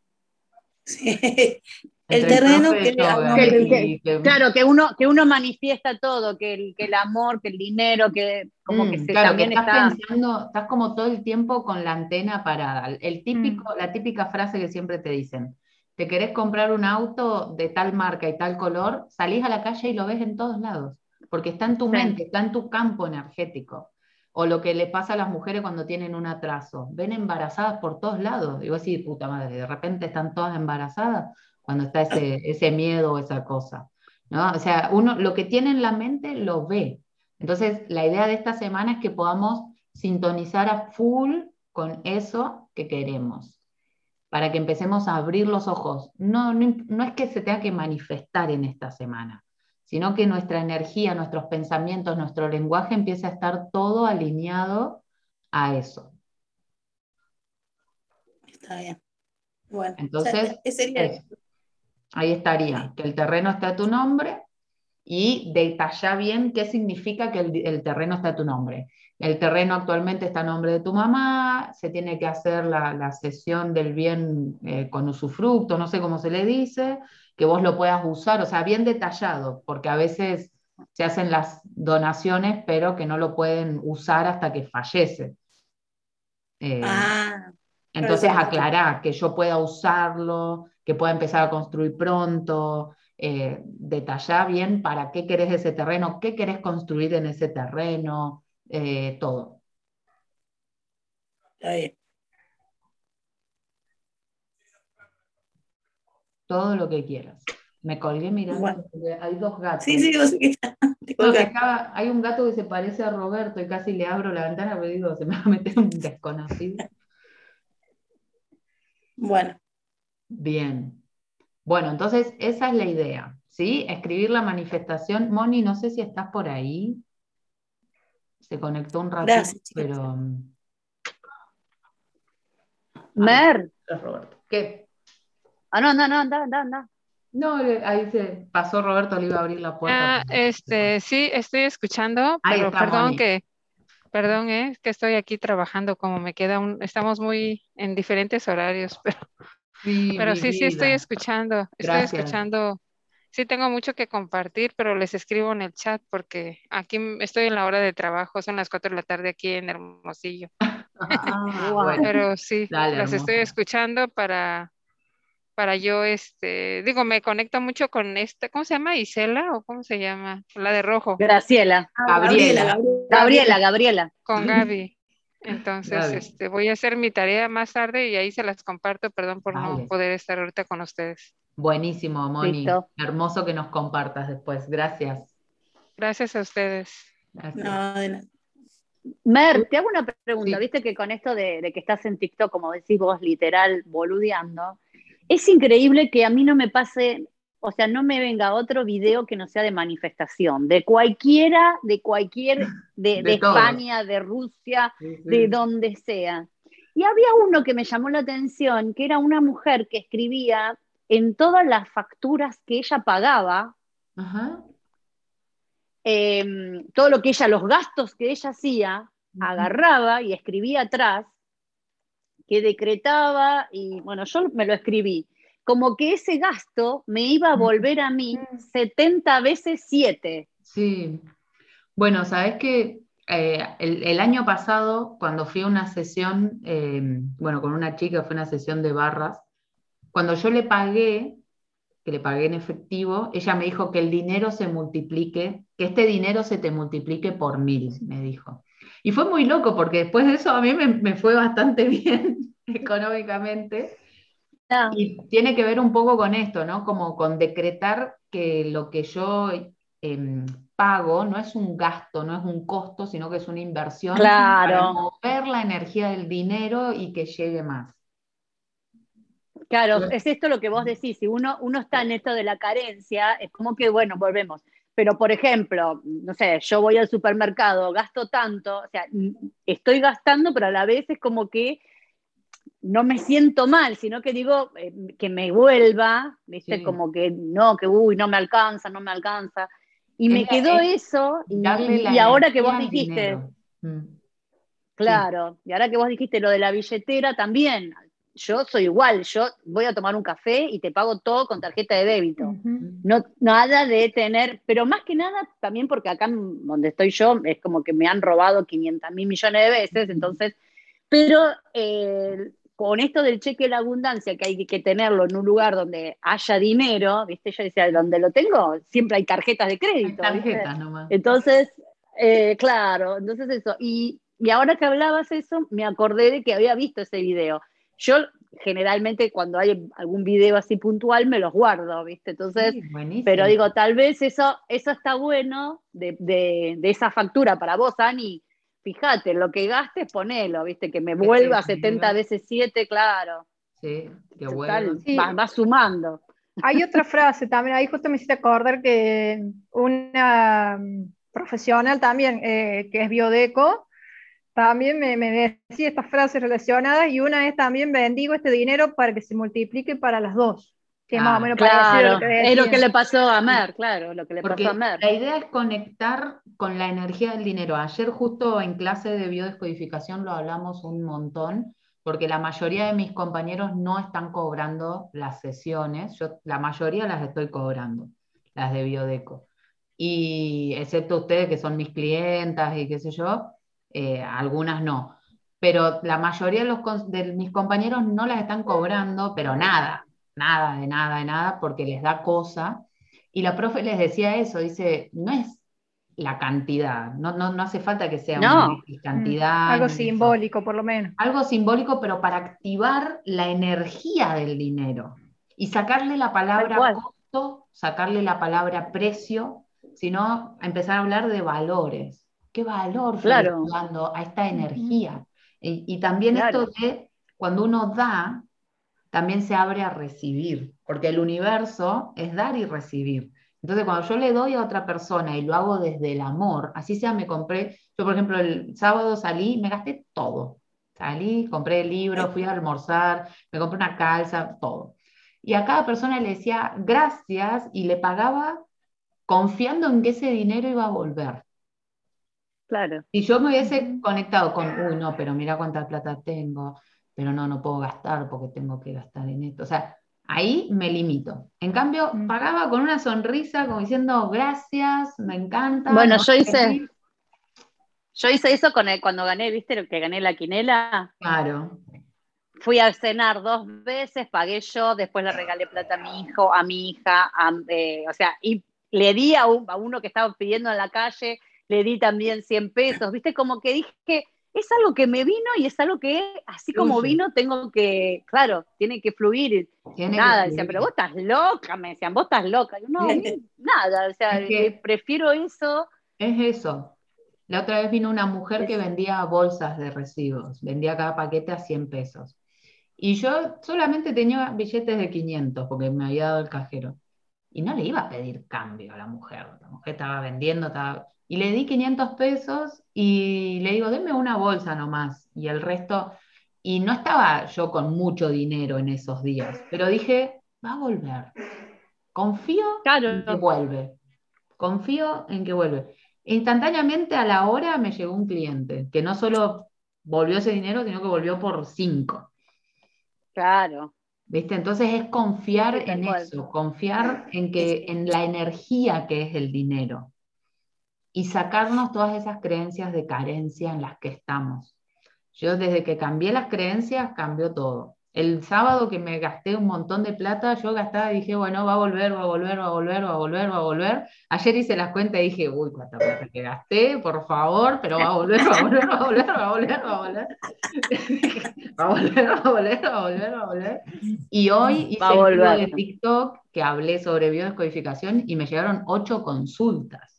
Sí, el terreno que, claro que uno que uno manifiesta todo que el, que el amor que el dinero que como que mm, se, también estás pensando estás como todo el tiempo con la antena parada. El típico mm. la típica frase que siempre te dicen te querés comprar un auto de tal marca y tal color salís a la calle y lo ves en todos lados porque está en tu mente está en tu campo energético o lo que le pasa a las mujeres cuando tienen un atraso. Ven embarazadas por todos lados digo así puta madre de repente están todas embarazadas cuando está ese, ese miedo o esa cosa. ¿no? O sea, uno lo que tiene en la mente lo ve. Entonces, la idea de esta semana es que podamos sintonizar a full con eso que queremos, para que empecemos a abrir los ojos. No, no, es que se tenga que manifestar en esta semana, sino que nuestra energía, nuestros pensamientos, nuestro lenguaje empiece a estar todo alineado a eso. Está bien. Bueno, entonces, Ahí estaría, que el terreno está a tu nombre y detalla bien qué significa que el, terreno está a tu nombre. El terreno actualmente está a nombre de tu mamá, se tiene que hacer la, la cesión del bien eh, con usufructo, no sé cómo se le dice, que vos lo puedas usar, o sea, bien detallado, porque a veces se hacen las donaciones, pero que no lo pueden usar hasta que fallece. Eh, ah, entonces, aclarar que yo pueda usarlo, que pueda empezar a construir pronto, eh, detallar bien para qué querés ese terreno, qué querés construir en ese terreno, eh, todo. Todo lo que quieras. Me colgué mirando, hay dos gatos. Sí, sí, hay un gato que se parece a Roberto y casi le abro la ventana, pero digo, se me va a meter un desconocido. Bueno, Bien. Bueno, entonces esa es la idea, ¿sí? Escribir la manifestación. Moni, no sé si estás por ahí. Se conectó un rato, pero... Um, Mer. Roberto. ¿Qué? Ah, no, no, no, anda, anda, anda. No, ahí se pasó Roberto, le iba a abrir la puerta. Ah, este, sí, estoy escuchando, pero perdón que, perdón, eh, que estoy aquí trabajando, como me queda un, estamos muy en diferentes horarios, pero sí, pero sí, sí estoy escuchando, estoy escuchando. Sí tengo mucho que compartir, pero les escribo en el chat porque aquí estoy en la hora de trabajo, son las 4 de la tarde aquí en Hermosillo. Ah, pero sí, las estoy escuchando para para yo, este, digo, me conecto mucho con esta, ¿cómo se llama? Isela o cómo se llama? La de rojo. Graciela. Ah, Gabriela. Gabriela, Gabriela. Con Gaby. Entonces, este, voy a hacer mi tarea más tarde y ahí se las comparto, perdón por no poder estar ahorita con ustedes. Buenísimo, Moni. Hermoso que nos compartas después. Gracias. Gracias a ustedes. Mer, te hago una pregunta. Viste que con esto de, de, que estás en TikTok, como decís vos, literal, boludeando, es increíble que a mí no me pase, o sea, no me venga otro video que no sea de manifestación, de cualquiera, de cualquier, de, España, de Rusia, de donde sea. Y había uno que me llamó la atención, que era una mujer que escribía en todas las facturas que ella pagaba, em, todo lo que ella, los gastos que ella hacía, agarraba y escribía atrás que decretaba, y bueno, yo me lo escribí, como que ese gasto me iba a volver a mí 70 veces 7. Sí. Bueno, sabes que eh, el, año pasado, cuando fui a una sesión, eh, bueno, con una chica, fue una sesión de barras, cuando yo le pagué, que le pagué en efectivo, ella me dijo que el dinero se multiplique, que este dinero se te multiplique por mil, me dijo. Y fue muy loco porque después de eso a mí me, fue bastante bien económicamente. Ah. Y tiene que ver un poco con esto, ¿no? Como con decretar que lo que yo em, pago no es un gasto, no es un costo, sino que es una inversión para mover la energía del dinero y que llegue más. Claro, es esto lo que vos decís, si uno, uno está en esto de la carencia, es como que, bueno, volvemos, pero, por ejemplo, no sé, yo voy al supermercado, gasto tanto, o sea, estoy gastando, pero a la vez es como que no me siento mal, sino que digo eh, que me vuelva, ¿viste? Como que no, que uy, no me alcanza, no me alcanza. Y me quedó eso, y, ahora que vos dijiste, mm. claro, y ahora que vos dijiste lo de la billetera también, yo soy igual, yo voy a tomar un café y te pago todo con tarjeta de débito. No nada de tener, pero más que nada también porque acá donde estoy yo es como que me han robado 500 mil millones de veces, entonces, pero eh, con esto del cheque de la abundancia, que hay que tenerlo en un lugar donde haya dinero, ¿viste? Yo decía, donde lo tengo, siempre hay tarjetas de crédito. tarjetas nomás. Entonces, eh, claro, entonces eso. Y, y ahora que hablabas eso, me acordé de que había visto ese video yo generalmente cuando hay algún video así puntual me los guardo, ¿viste? Entonces, pero digo, tal vez eso, eso está bueno de, esa factura para vos, Ani. Fíjate, lo que gastes, ponelo, ¿viste? Que me vuelva a 70 veces 7, claro. Sí, qué bueno. Va, sumando. Hay otra frase también, ahí justo me hiciste acordar que una profesional también, eh, que es biodeco, también me, me, decía estas frases relacionadas y una es también bendigo este dinero para que se multiplique para las dos. Que más o menos claro, lo que es lo que le pasó a Mer, claro, lo que le pasó a Mer. La idea es conectar con la energía del dinero. Ayer justo en clase de biodescodificación lo hablamos un montón, porque la mayoría de mis compañeros no están cobrando las sesiones, yo la mayoría las estoy cobrando, las de biodeco. Y excepto ustedes que son mis clientas y qué sé yo, eh, algunas no. Pero la mayoría de, los, de mis compañeros no las están cobrando, pero nada, nada, de nada, de nada, porque les da cosa. Y la profe les decía eso, dice, no es la cantidad, no, no, no hace falta que sea una cantidad. Mm, algo simbólico, por lo menos. Algo simbólico, pero para activar la energía del dinero y sacarle la palabra costo, sacarle la palabra precio, sino empezar a hablar de valores qué valor claro. dando a esta energía. y, también esto de cuando uno da, también se abre a recibir, porque el universo es dar y recibir. Entonces, cuando yo le doy a otra persona y lo hago desde el amor, así sea, me compré, yo por ejemplo el sábado salí, me gasté todo. Salí, compré el libro, fui a almorzar, me compré una calza, todo. y a cada persona le decía gracias y le pagaba confiando en que ese dinero iba a volver. Claro. Si yo me hubiese conectado con, uy, no, pero mira cuánta plata tengo, pero no, no puedo gastar porque tengo que gastar en esto. O sea, ahí me limito. En cambio, mm. pagaba con una sonrisa, como diciendo, gracias, me encanta. Bueno, yo hice, yo hice eso con cuando gané, ¿viste? Lo que gané la quinela. Claro. Fui a cenar dos veces, pagué yo, después le regalé plata a mi hijo, a mi hija, eh, o sea, y le di a, a uno que estaba pidiendo en la calle, le di también 100 pesos, ¿viste? Como que dije, es algo que me vino y es algo que, así como vino, tengo que, claro, tiene que fluir. nada, decían, pero vos estás loca, me decían, vos estás loca. Yo, no, nada, o sea, prefiero eso. Es eso. La otra vez vino una mujer que vendía bolsas de residuos, vendía cada paquete a 100 pesos. Y yo solamente tenía billetes de 500 porque me había dado el cajero. Y no le iba a pedir cambio a la mujer. La mujer estaba vendiendo, estaba y le di 500 pesos y le digo, deme una bolsa nomás. Y el resto, y no estaba yo con mucho dinero en esos días, pero dije, va a volver. Confío en que vuelve. Confío en que vuelve. Instantáneamente a la hora me llegó un cliente, que no solo volvió ese dinero, sino que volvió por cinco. Claro. ¿Viste? Entonces es confiar en eso, confiar en que, en la energía que es el dinero y sacarnos todas esas creencias de carencia en las que estamos. Yo desde que cambié las creencias, cambió todo. El sábado que me gasté un montón de plata, yo gastaba y dije, bueno, va a volver, va a volver, va a volver, va a volver, va a volver. Ayer hice las cuentas y dije, uy, cuánta plata que gasté, por favor, pero va a volver, va a volver, va a volver, va a volver, va a volver. va a volver, va a volver, va a volver, va a volver. Y hoy hice un video de TikTok que hablé sobre biodescodificación y me llegaron ocho consultas.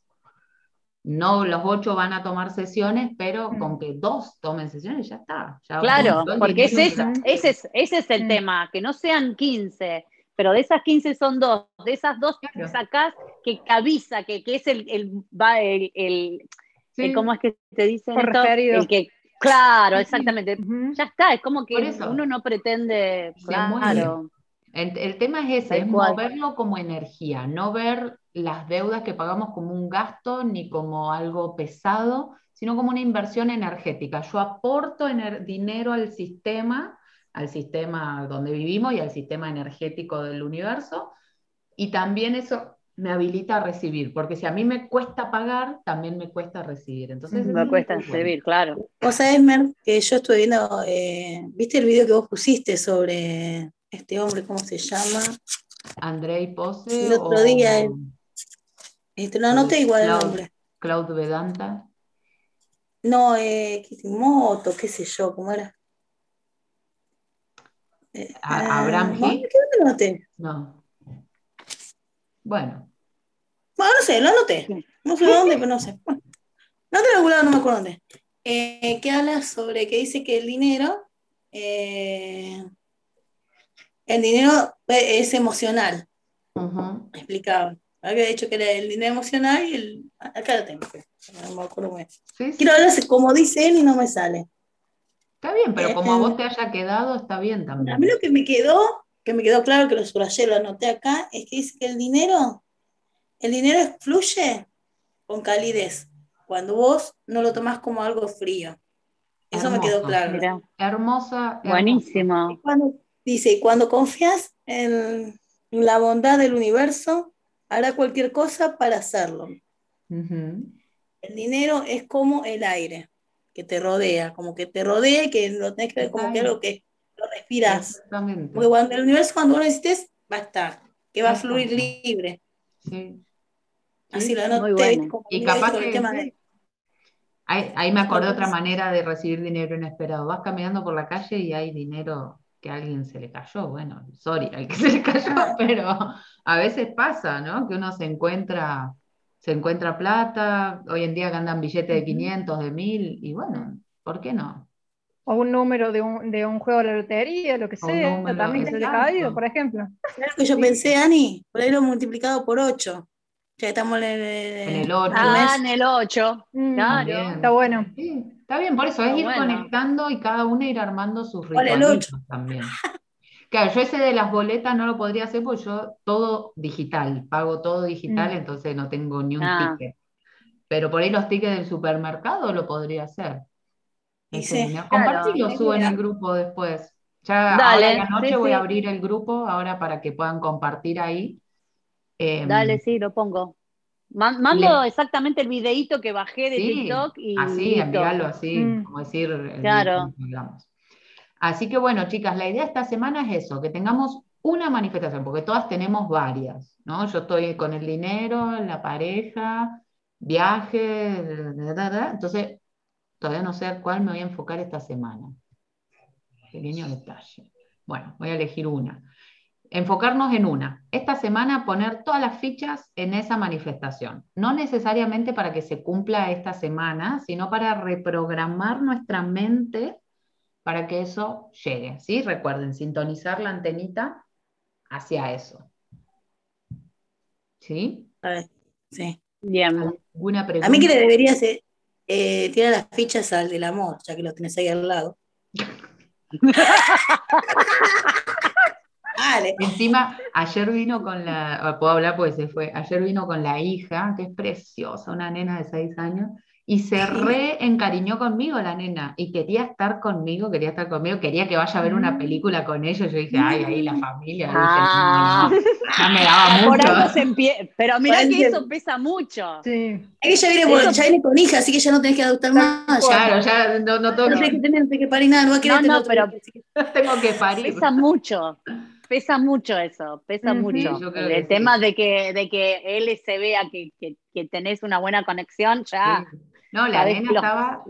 No los ocho van a tomar sesiones, pero mm. con que dos tomen sesiones ya está. claro, porque ese es, ese, es, ese es el mm. tema, que no sean 15, pero de esas 15 son dos, de esas dos claro. sacás que avisa, que, que es el, el, va el, el, ¿cómo es que te dicen? Esto? El que, claro, exactamente. Ya está, es como que uno no pretende, claro. El, tema es ese, es moverlo como energía, no ver las deudas que pagamos como un gasto ni como algo pesado, sino como una inversión energética. Yo aporto dinero al sistema, al sistema donde vivimos y al sistema energético del universo, y también eso me habilita a recibir, porque si a mí me cuesta pagar, también me cuesta recibir. Entonces, me cuesta recibir, claro. O sea, Esmer, que yo estuve viendo, eh, ¿viste el video que vos pusiste sobre este hombre, ¿cómo se llama? Andrei Pose. El otro día, este, no anoté igual el nombre. Claude Vedanta. No, eh, Moto, qué sé yo, ¿cómo era? Eh, Abraham no, ¿Qué no lo anoté? No. Bueno. Bueno, no sé, lo anoté. No sé dónde, pero no sé. Bueno, no te lo no me acuerdo dónde. Eh, que habla sobre que dice que el dinero, eh, el dinero es emocional. Explicaba. Había dicho que era el dinero emocional y el. Acá lo tengo. No me bien. Quiero hablar como dice él y no me sale. Está bien, pero como a vos te haya quedado, está bien también. A mí lo que me quedó, que me quedó claro que lo subrayé, lo anoté acá, es que dice que el dinero, el dinero fluye con calidez, cuando vos no lo tomás como algo frío. Eso me quedó claro. Hermosa. Buenísimo. Dice, y cuando confías en la bondad del universo, hará cualquier cosa para hacerlo. El dinero es como el aire que te rodea, como que te rodea y que lo tenés que ver como que algo que lo respiras. Porque cuando el universo, cuando uno necesites, va a estar, que va a fluir libre. Sí. Así lo anoté. Y capaz que... Ahí, me acordé otra manera de recibir dinero inesperado. Vas caminando por la calle y hay dinero que a alguien se le cayó. Bueno, sorry al que se le cayó, pero a veces pasa, ¿no? Que uno se encuentra, se encuentra plata, hoy en día que andan billetes de 500, de 1000, y bueno, ¿por qué no? O un número de un, de un juego de la lotería, lo que sea, también se le ha caído, por ejemplo. Claro que yo pensé, Ani, por ahí lo multiplicado por 8. Ya estamos en el, 8. Ah, en el 8. Mm, claro. Está bueno. Está bien, por eso es ir conectando y cada uno ir armando sus ritualitos también. Claro, yo ese de las boletas no lo podría hacer porque yo todo digital, pago todo digital, mm. entonces no tengo ni un ah. ticket. Pero por ahí los tickets del supermercado lo podría hacer. Sí, Compartirlo, subo en el grupo después. Ya Dale, la noche voy a abrir el grupo ahora para que puedan compartir ahí. Em, Dale, sí, lo pongo. Mando exactamente el videito que bajé de TikTok y. Así, enviarlo así, mm. como decir. Claro. Así que bueno, chicas, la idea esta semana es eso, que tengamos una manifestación, porque todas tenemos varias, ¿no? Yo estoy con el dinero, la pareja, viaje, entonces todavía no sé cuál me voy a enfocar esta semana. Pequeño detalle. Bueno, voy a elegir una. Enfocarnos en una. Esta semana poner todas las fichas en esa manifestación. No necesariamente para que se cumpla esta semana, sino para reprogramar nuestra mente para que eso llegue. ¿sí? Recuerden, sintonizar la antenita hacia eso. ¿Sí? Sí. Bien. A mí que le debería hacer, eh, tirar las fichas al del amor, ya que lo tenés ahí al lado. Encima, ayer vino con la, puedo hablar porque se fue, ayer vino con la hija, que es preciosa, una nena de seis años, y se re encariñó conmigo la nena y quería estar conmigo, quería estar conmigo, quería que vaya a ver una mm. película con ellos. Yo dije, ay, ahí la familia. Ah. no, me daba mucho. Pero mira que eso pesa mucho. Sí. Ella viene, ya viene con hija, así que ya no tenés que adoptar más. Claro, ya no, no tengo no que tener, no tenés que parir nada, no va a querer No, no, pero tengo que parir. Pesa mucho. Pesa mucho eso, pesa mucho. el tema de, que, de que él se vea que, que, que tenés una buena conexión, ya no, la nena estaba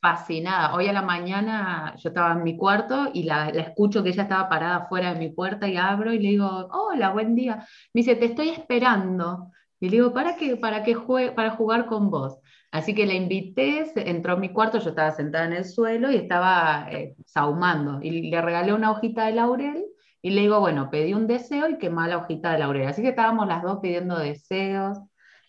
fascinada. Hoy a la mañana yo estaba en mi cuarto y la, escucho que ella estaba parada fuera de mi puerta y abro y le digo, hola, buen día. Me dice, te estoy esperando. Y le digo, ¿para qué? Para, que juegue, para jugar con vos. Así que la invité, entró a mi cuarto, yo estaba sentada en el suelo y estaba eh, saumando. Y le regalé una hojita de laurel y le digo, bueno, pedí un deseo y quemá la hojita de laurel. Así que estábamos las dos pidiendo deseos.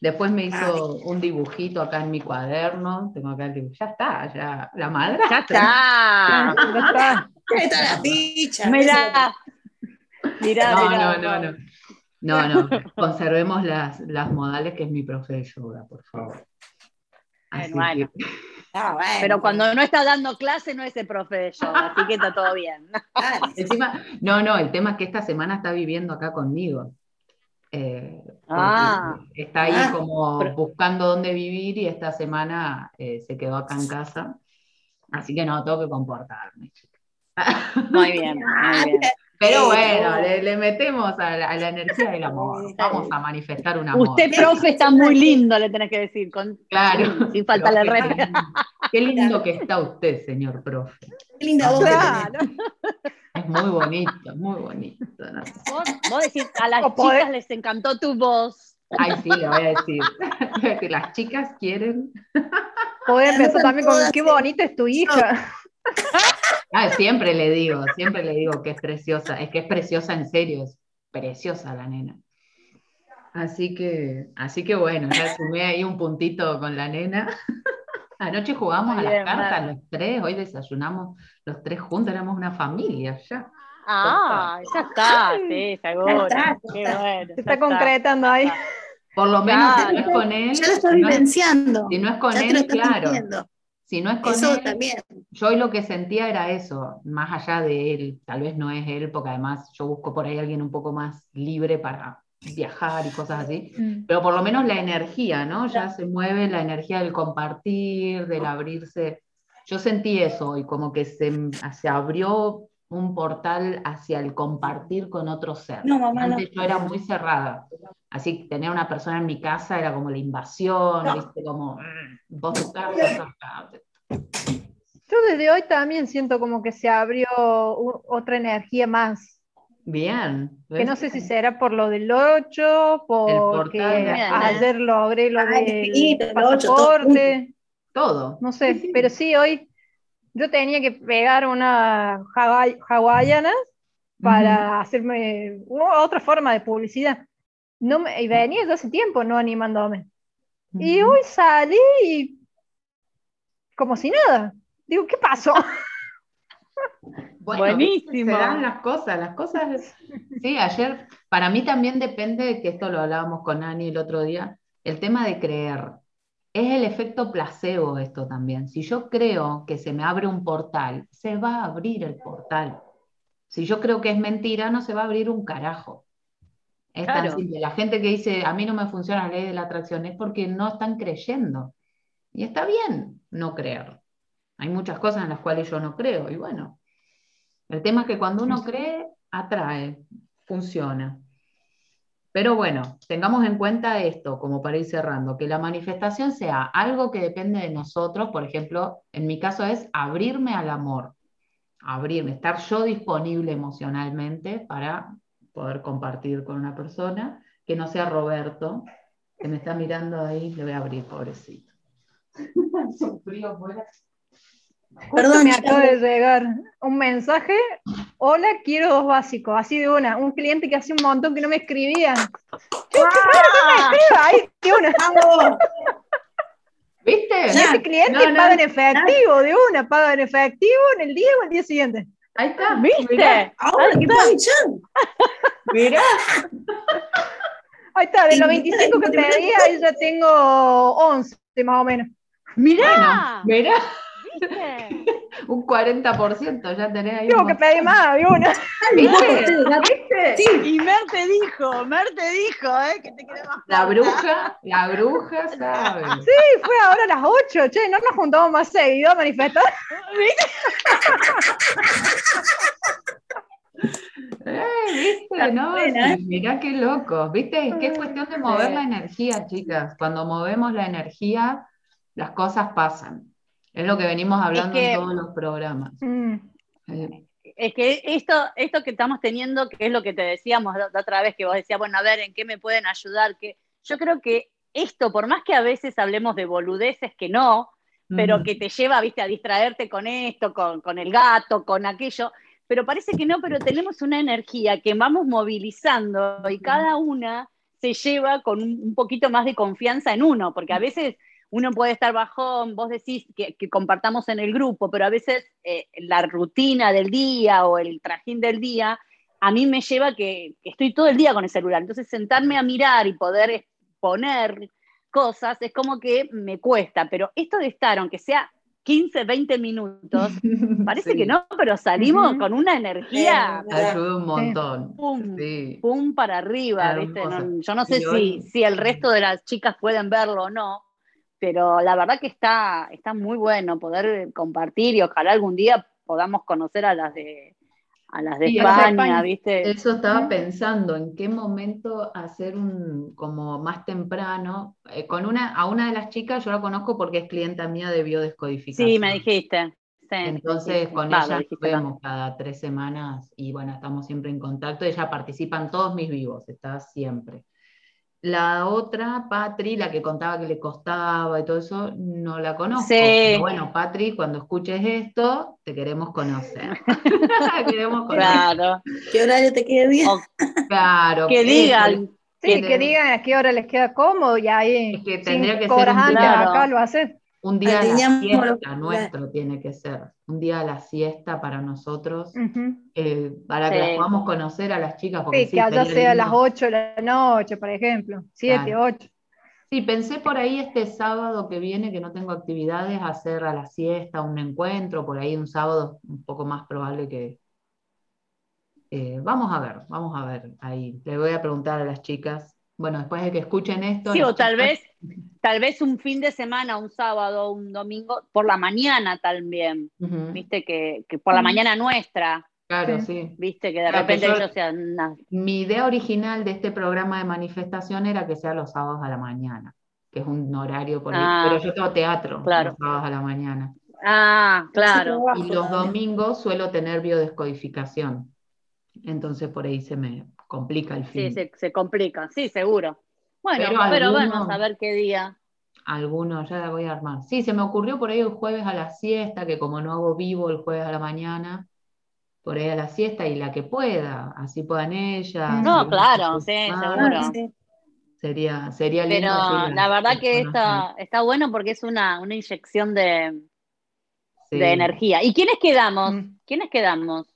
Después me hizo un dibujito acá en mi cuaderno. Tengo acá el dibujo. Ya está, ya. La madre. Ya está. ya está. está la ficha. Mirá. Mirá, no, no, no, no. No, no. Conservemos las, las modales, que es mi profe de yoga, por favor. bueno. Ah, Pero cuando no está dando clase no es el profe de yoga, así que está todo bien. Encima, no, no, el tema es que esta semana está viviendo acá conmigo. Eh, ah, está ahí ah, como buscando dónde vivir y esta semana eh, se quedó acá en casa. Así que no, tengo que comportarme. Muy bien, Pero bueno, le, metemos a la, energía del amor. Vamos a manifestar un amor. Usted, profe, está muy lindo, le tenés que decir. Con, claro. Sin, falta la red. Qué lindo que está usted, señor profe. Qué linda voz. Es muy bonito, muy bonito. ¿Vos, decís, a las chicas les encantó tu voz. Ay, sí, lo voy a decir. que las chicas quieren. Poder empezar también con qué bonita es tu hija. Ah, siempre le digo, siempre le digo que es preciosa. Es que es preciosa en serio, es preciosa la nena. Así que, así que bueno, ya sumé ahí un puntito con la nena. Anoche jugamos a las cartas los tres, hoy desayunamos los tres juntos, éramos una familia ya. Ah, ya está, sí, seguro. Qué bueno, Se está, concretando ahí. Por lo menos si no es con él. Ya lo estoy vivenciando. Si no es con él, claro. Si no es con eso él, también. yo hoy lo que sentía era eso, más allá de él, tal vez no es él, porque además yo busco por ahí alguien un poco más libre para viajar y cosas así, mm. pero por lo menos la energía, ¿no? Ya se mueve la energía del compartir, del abrirse. Yo sentí eso y como que se, se abrió un portal hacia el compartir con otro ser. No, mamá, Antes yo era muy cerrada. Así que tener una persona en mi casa era como la invasión, ¿viste? Como, mm, vos tu casa, Yo desde hoy también siento como que se abrió otra energía más Bien. Que no sé si será por lo del 8, porque ayer logré lo del pasaporte. Todo. No sé, pero sí, hoy yo tenía que pegar una hawaianas para hacerme otra forma de publicidad. No me, y venía desde hace tiempo no animándome. Y hoy salí como si nada. Digo, ¿qué pasó? Buenísimo. Se dan las cosas, las cosas. Sí, ayer, para mí también depende de que esto lo hablábamos con Ani el otro día, el tema de creer. Es el efecto placebo esto también. Si yo creo que se me abre un portal, se va a abrir el portal. Si yo creo que es mentira, no se va a abrir un carajo. Es tan simple. La gente que dice, a mí no me funciona la ley de la atracción, es porque no están creyendo. Y está bien no creer. Hay muchas cosas en las cuales yo no creo. Y bueno, el tema es que cuando uno cree, atrae, funciona. Pero bueno, tengamos en cuenta esto, como para ir cerrando, que la manifestación sea algo que depende de nosotros, por ejemplo, en mi caso es abrirme al amor, abrirme, estar yo disponible emocionalmente para poder compartir con una persona, que no sea Roberto, que me está mirando ahí, le voy a abrir, pobrecito. frío Perdón, me acaba de llegar un mensaje. Hola, quiero dos básicos, así de una. Un cliente que hace un montón que no me escribía. ¿Qué, qué me una. ¿Viste? ese cliente paga en efectivo, de una, paga en efectivo en el día o el día siguiente. Ahí está. ¿Viste? Ahora que Mirá. Ahí está, de los 25 que pedía, ahí ya tengo 11 más o menos. Mirá. mirá. Un 40% ya tenés ahí. Tengo que pedir más, una. ¿Viste? Sí. Y Mer te dijo, Mer te dijo, ¿eh? Que te quede más La bruja, la bruja sabe. Sí, fue ahora a las 8, che, no nos juntamos más seguido a manifestar. Eh, ¿Viste? No, mirá qué loco. ¿Viste? Es que es cuestión de mover la energía, chicas. Cuando movemos la energía, las cosas pasan. Es lo que venimos hablando en todos los programas. Mm. Eh. Es que esto, esto que estamos teniendo, que es lo que te decíamos la otra vez, que vos decías, bueno, a ver, ¿en qué me pueden ayudar? Que yo creo que esto, por más que a veces hablemos de boludeces que no, pero mm. que te lleva, viste, a distraerte con esto, con, con el gato, con aquello, pero parece que no, pero tenemos una energía que vamos movilizando y cada una se lleva con un poquito más de confianza en uno, porque a veces uno puede estar bajón, vos decís que, compartamos en el grupo, pero a veces eh, la rutina del día o el trajín del día a mí me lleva que, que, estoy todo el día con el celular. Entonces sentarme a mirar y poder poner cosas es como que me cuesta, pero esto de estar, aunque sea 15, 20 minutos, parece que no, pero salimos con una energía. Ayuda un montón. Pum, pum para arriba, ¿viste? yo no sé si, si el resto de las chicas pueden verlo o no, pero la verdad que está, está muy bueno poder compartir y ojalá algún día podamos conocer a las de, a las de España, ¿viste? Eso estaba pensando, en qué momento hacer un, como más temprano, eh, con una, a una de las chicas yo la conozco porque es clienta mía de biodescodificación. Sí, me dijiste. Entonces con ella vemos cada tres semanas y bueno, estamos siempre en contacto. Ella participa en todos mis vivos, está siempre. La otra, Patri, la que contaba que le costaba y todo eso, no la conozco. Sí. bueno, Patri, cuando escuches esto, te queremos conocer. queremos conocer. Claro. ¿Qué horario te queda bien? claro. Que digan. Sí, que, digan a qué hora les queda cómodo y ahí. Es que tendría que ser antes, acá lo hace. Un día a la siesta nuestro tiene que ser, un día a la siesta para nosotros, eh, para que las podamos conocer a las chicas. Porque sí, que allá sea a las 8 de la noche, por ejemplo, 7, 8. Sí, pensé por ahí este sábado que viene, que no tengo actividades, hacer a la siesta un encuentro, por ahí un sábado un poco más probable que... Eh, vamos a ver, vamos a ver ahí. Le voy a preguntar a las chicas bueno, después de que escuchen esto. Sí, o tal vez, tal vez un fin de semana, un sábado, un domingo, por la mañana también. Viste que, por la mañana nuestra. Claro, sí. Viste que de repente ellos sean. Mi idea original de este programa de manifestación era que sea los sábados a la mañana, que es un horario por ah, Pero yo tengo teatro los sábados a la mañana. Ah, claro. Y los domingos suelo tener biodescodificación. Entonces por ahí se me, complica el fin. Sí, se, complica, sí, seguro. Bueno, pero, vamos a ver qué día. Algunos, ya la voy a armar. Sí, se me ocurrió por ahí el jueves a la siesta, que como no hago vivo el jueves a la mañana, por ahí a la siesta y la que pueda, así puedan ellas. No, claro, sí, seguro. Sería, sería lindo. Pero la verdad que está, está bueno porque es una, una inyección de, de energía. ¿Y quiénes quedamos? Mm. ¿Quiénes quedamos?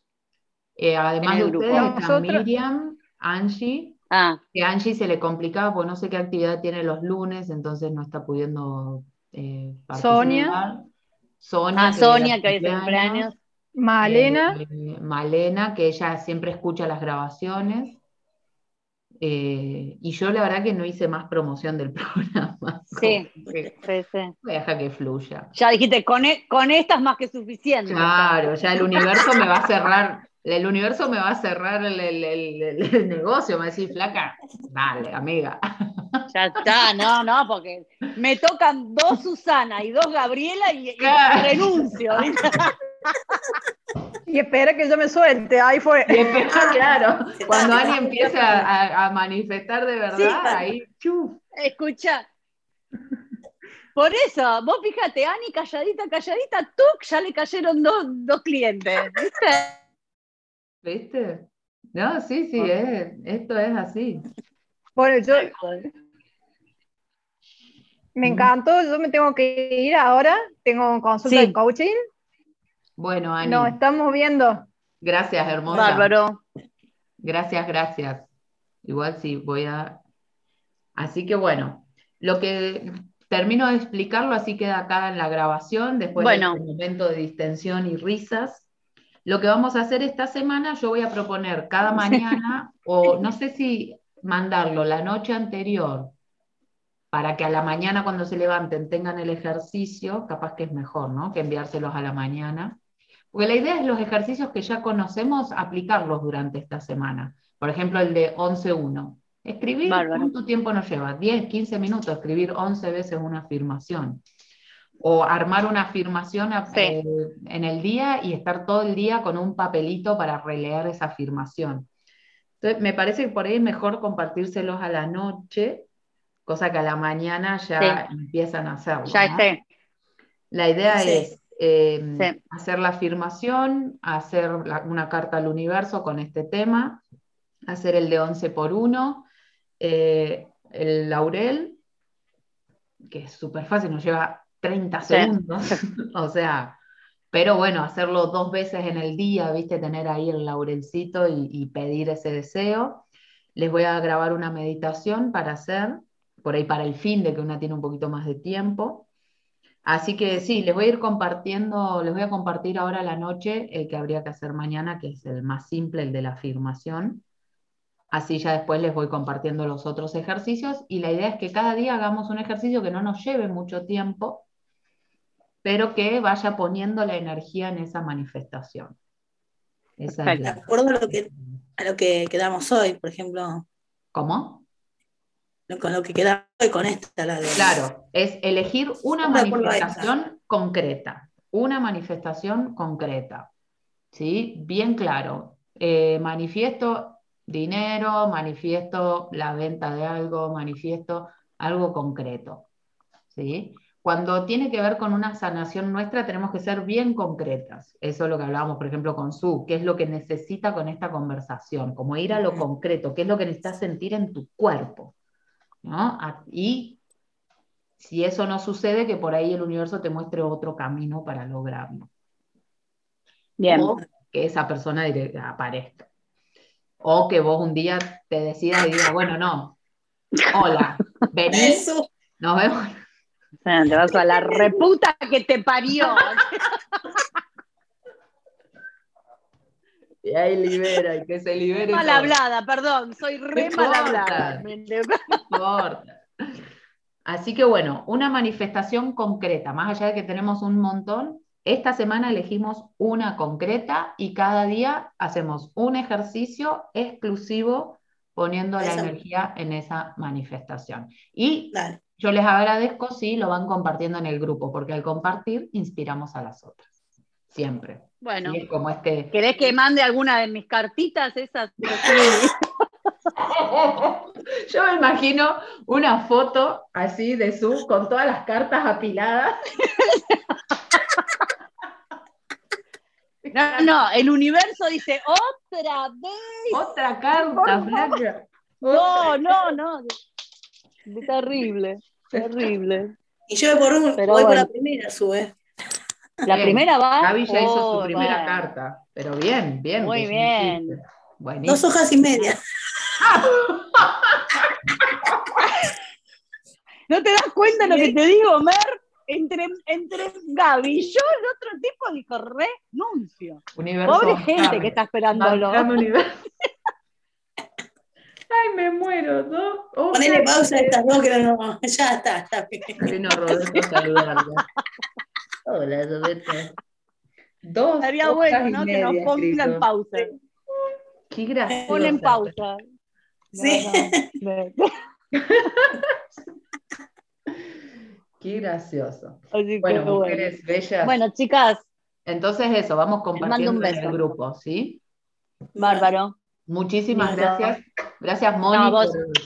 Eh, además de ustedes está Miriam, Angie, ah. que a Angie se le complicaba porque no sé qué actividad tiene los lunes, entonces no está pudiendo eh, Sonia. Sonia, ah, Sonia, que hoy es cumpleaños. Malena. Eh, Malena, que ella siempre escucha las grabaciones. Eh, y yo la verdad que no hice más promoción del programa. Sí, sí, sí. Deja que fluya. Ya dijiste, con, e, con esta más que suficiente. Claro, ya el universo me va a cerrar, el universo me va a cerrar el, negocio, me va a decir, flaca, dale, amiga. Ya está, no, no, porque me tocan dos Susana y dos Gabriela y, renuncio. Y espera que yo me suelte, ahí fue. Y espera, claro, cuando Ani empiece a, manifestar de verdad, ahí, chuf. Escucha. Por eso, vos fíjate, Ani calladita, calladita, tú ya le cayeron dos, dos clientes, ¿viste? ¿Viste? No, sí, sí, es, esto es así. Bueno, yo me encantó, yo me tengo que ir ahora, tengo consulta de coaching. Bueno, Ani. Nos estamos viendo. Gracias, hermosa. Bárbaro. Gracias, gracias. Igual sí, voy a... Así que bueno, lo que termino de explicarlo, así queda acá en la grabación, después del este momento de distensión y risas. Lo que vamos a hacer esta semana, yo voy a proponer cada mañana, o no sé si mandarlo la noche anterior para que a la mañana cuando se levanten tengan el ejercicio, capaz que es mejor, ¿no? Que enviárselos a la mañana. Porque la idea es los ejercicios que ya conocemos, aplicarlos durante esta semana. Por ejemplo, el de 11.1. Escribir, ¿cuánto tiempo nos lleva? 10, 15 minutos, escribir 11 veces una afirmación. O armar una afirmación eh, en el día y estar todo el día con un papelito para releer esa afirmación. Entonces, me parece que por ahí es mejor compartírselos a la noche cosa que a la mañana ya empiezan a hacerlo. Ya La idea es eh, hacer la afirmación, hacer una carta al universo con este tema, hacer el de 11 por 1, eh, el laurel, que es súper fácil, nos lleva 30 segundos, o sea, pero bueno, hacerlo dos veces en el día, viste, tener ahí el laurelcito y pedir ese deseo. Les voy a grabar una meditación para hacer por ahí para el fin de que una tiene un poquito más de tiempo. Así que sí, les voy a ir compartiendo, les voy a compartir ahora la noche el que habría que hacer mañana, que es el más simple, el de la afirmación. Así ya después les voy compartiendo los otros ejercicios y la idea es que cada día hagamos un ejercicio que no nos lleve mucho tiempo, pero que vaya poniendo la energía en esa manifestación. Esa De acuerdo a lo, que, a lo que quedamos hoy, por ejemplo. ¿Cómo? con lo que queda hoy con esta. La de... Claro, es elegir una manifestación concreta, una manifestación concreta, ¿sí? Bien claro. Eh, manifiesto dinero, manifiesto la venta de algo, manifiesto algo concreto, ¿sí? Cuando tiene que ver con una sanación nuestra, tenemos que ser bien concretas. Eso es lo que hablábamos, por ejemplo, con Su, qué es lo que necesita con esta conversación, como ir a lo concreto, qué es lo que necesitas sentir en tu cuerpo. Y si eso no sucede, que por ahí el universo te muestre otro camino para lograrlo. Bien. O que esa persona aparezca. O que vos un día te decidas y digas, bueno, no, hola, venís, nos vemos. Te vas a la reputa que te parió. Y ahí libera, y que se libere. Mal hablada, perdón, soy re mal hablada. Así que bueno, una manifestación concreta, más allá de que tenemos un montón, esta semana elegimos una concreta y cada día hacemos un ejercicio exclusivo poniendo la energía en esa manifestación. Y yo les agradezco si lo van compartiendo en el grupo, porque al compartir inspiramos a las otras. Siempre. Bueno, como este... ¿querés que mande alguna de mis cartitas esas? Yo me imagino una foto así de su con todas las cartas apiladas. No, no, el universo dice otra vez. Otra carta, Flaca. No, no, no. Terrible, terrible. Y yo voy por, un, voy por la primera, sube. La primera va. Gaby ya hizo su primera carta, pero bien, bien. Muy bien. Dos hojas y media. ¿No te das cuenta lo que te digo, Mer? Entre, entre Gaby y yo, el otro tipo dijo renuncio. Pobre gente que está esperándolo. Ay, me muero, ¿no? Ponele pausa a estas dos que no, ya está, está Vino Roberto a saludarla. Hola, Roberto. Dos. Estaría bueno, ¿no? Que nos pongan pausa. Qué gracioso. Ponen pausa. Sí. Qué gracioso. bueno, mujeres bellas. Bueno, chicas. Entonces eso, vamos compartiendo en el grupo, ¿sí? Bárbaro. Muchísimas gracias. Gracias, Moni,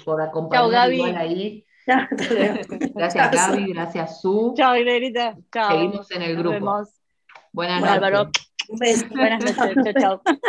por, acompañarnos ahí. Gracias, Gaby. Gracias, Su. Chao, Inerita. Chao. Seguimos en el grupo. Vemos. Buenas noches. Un beso. Buenas noches. chao, chao.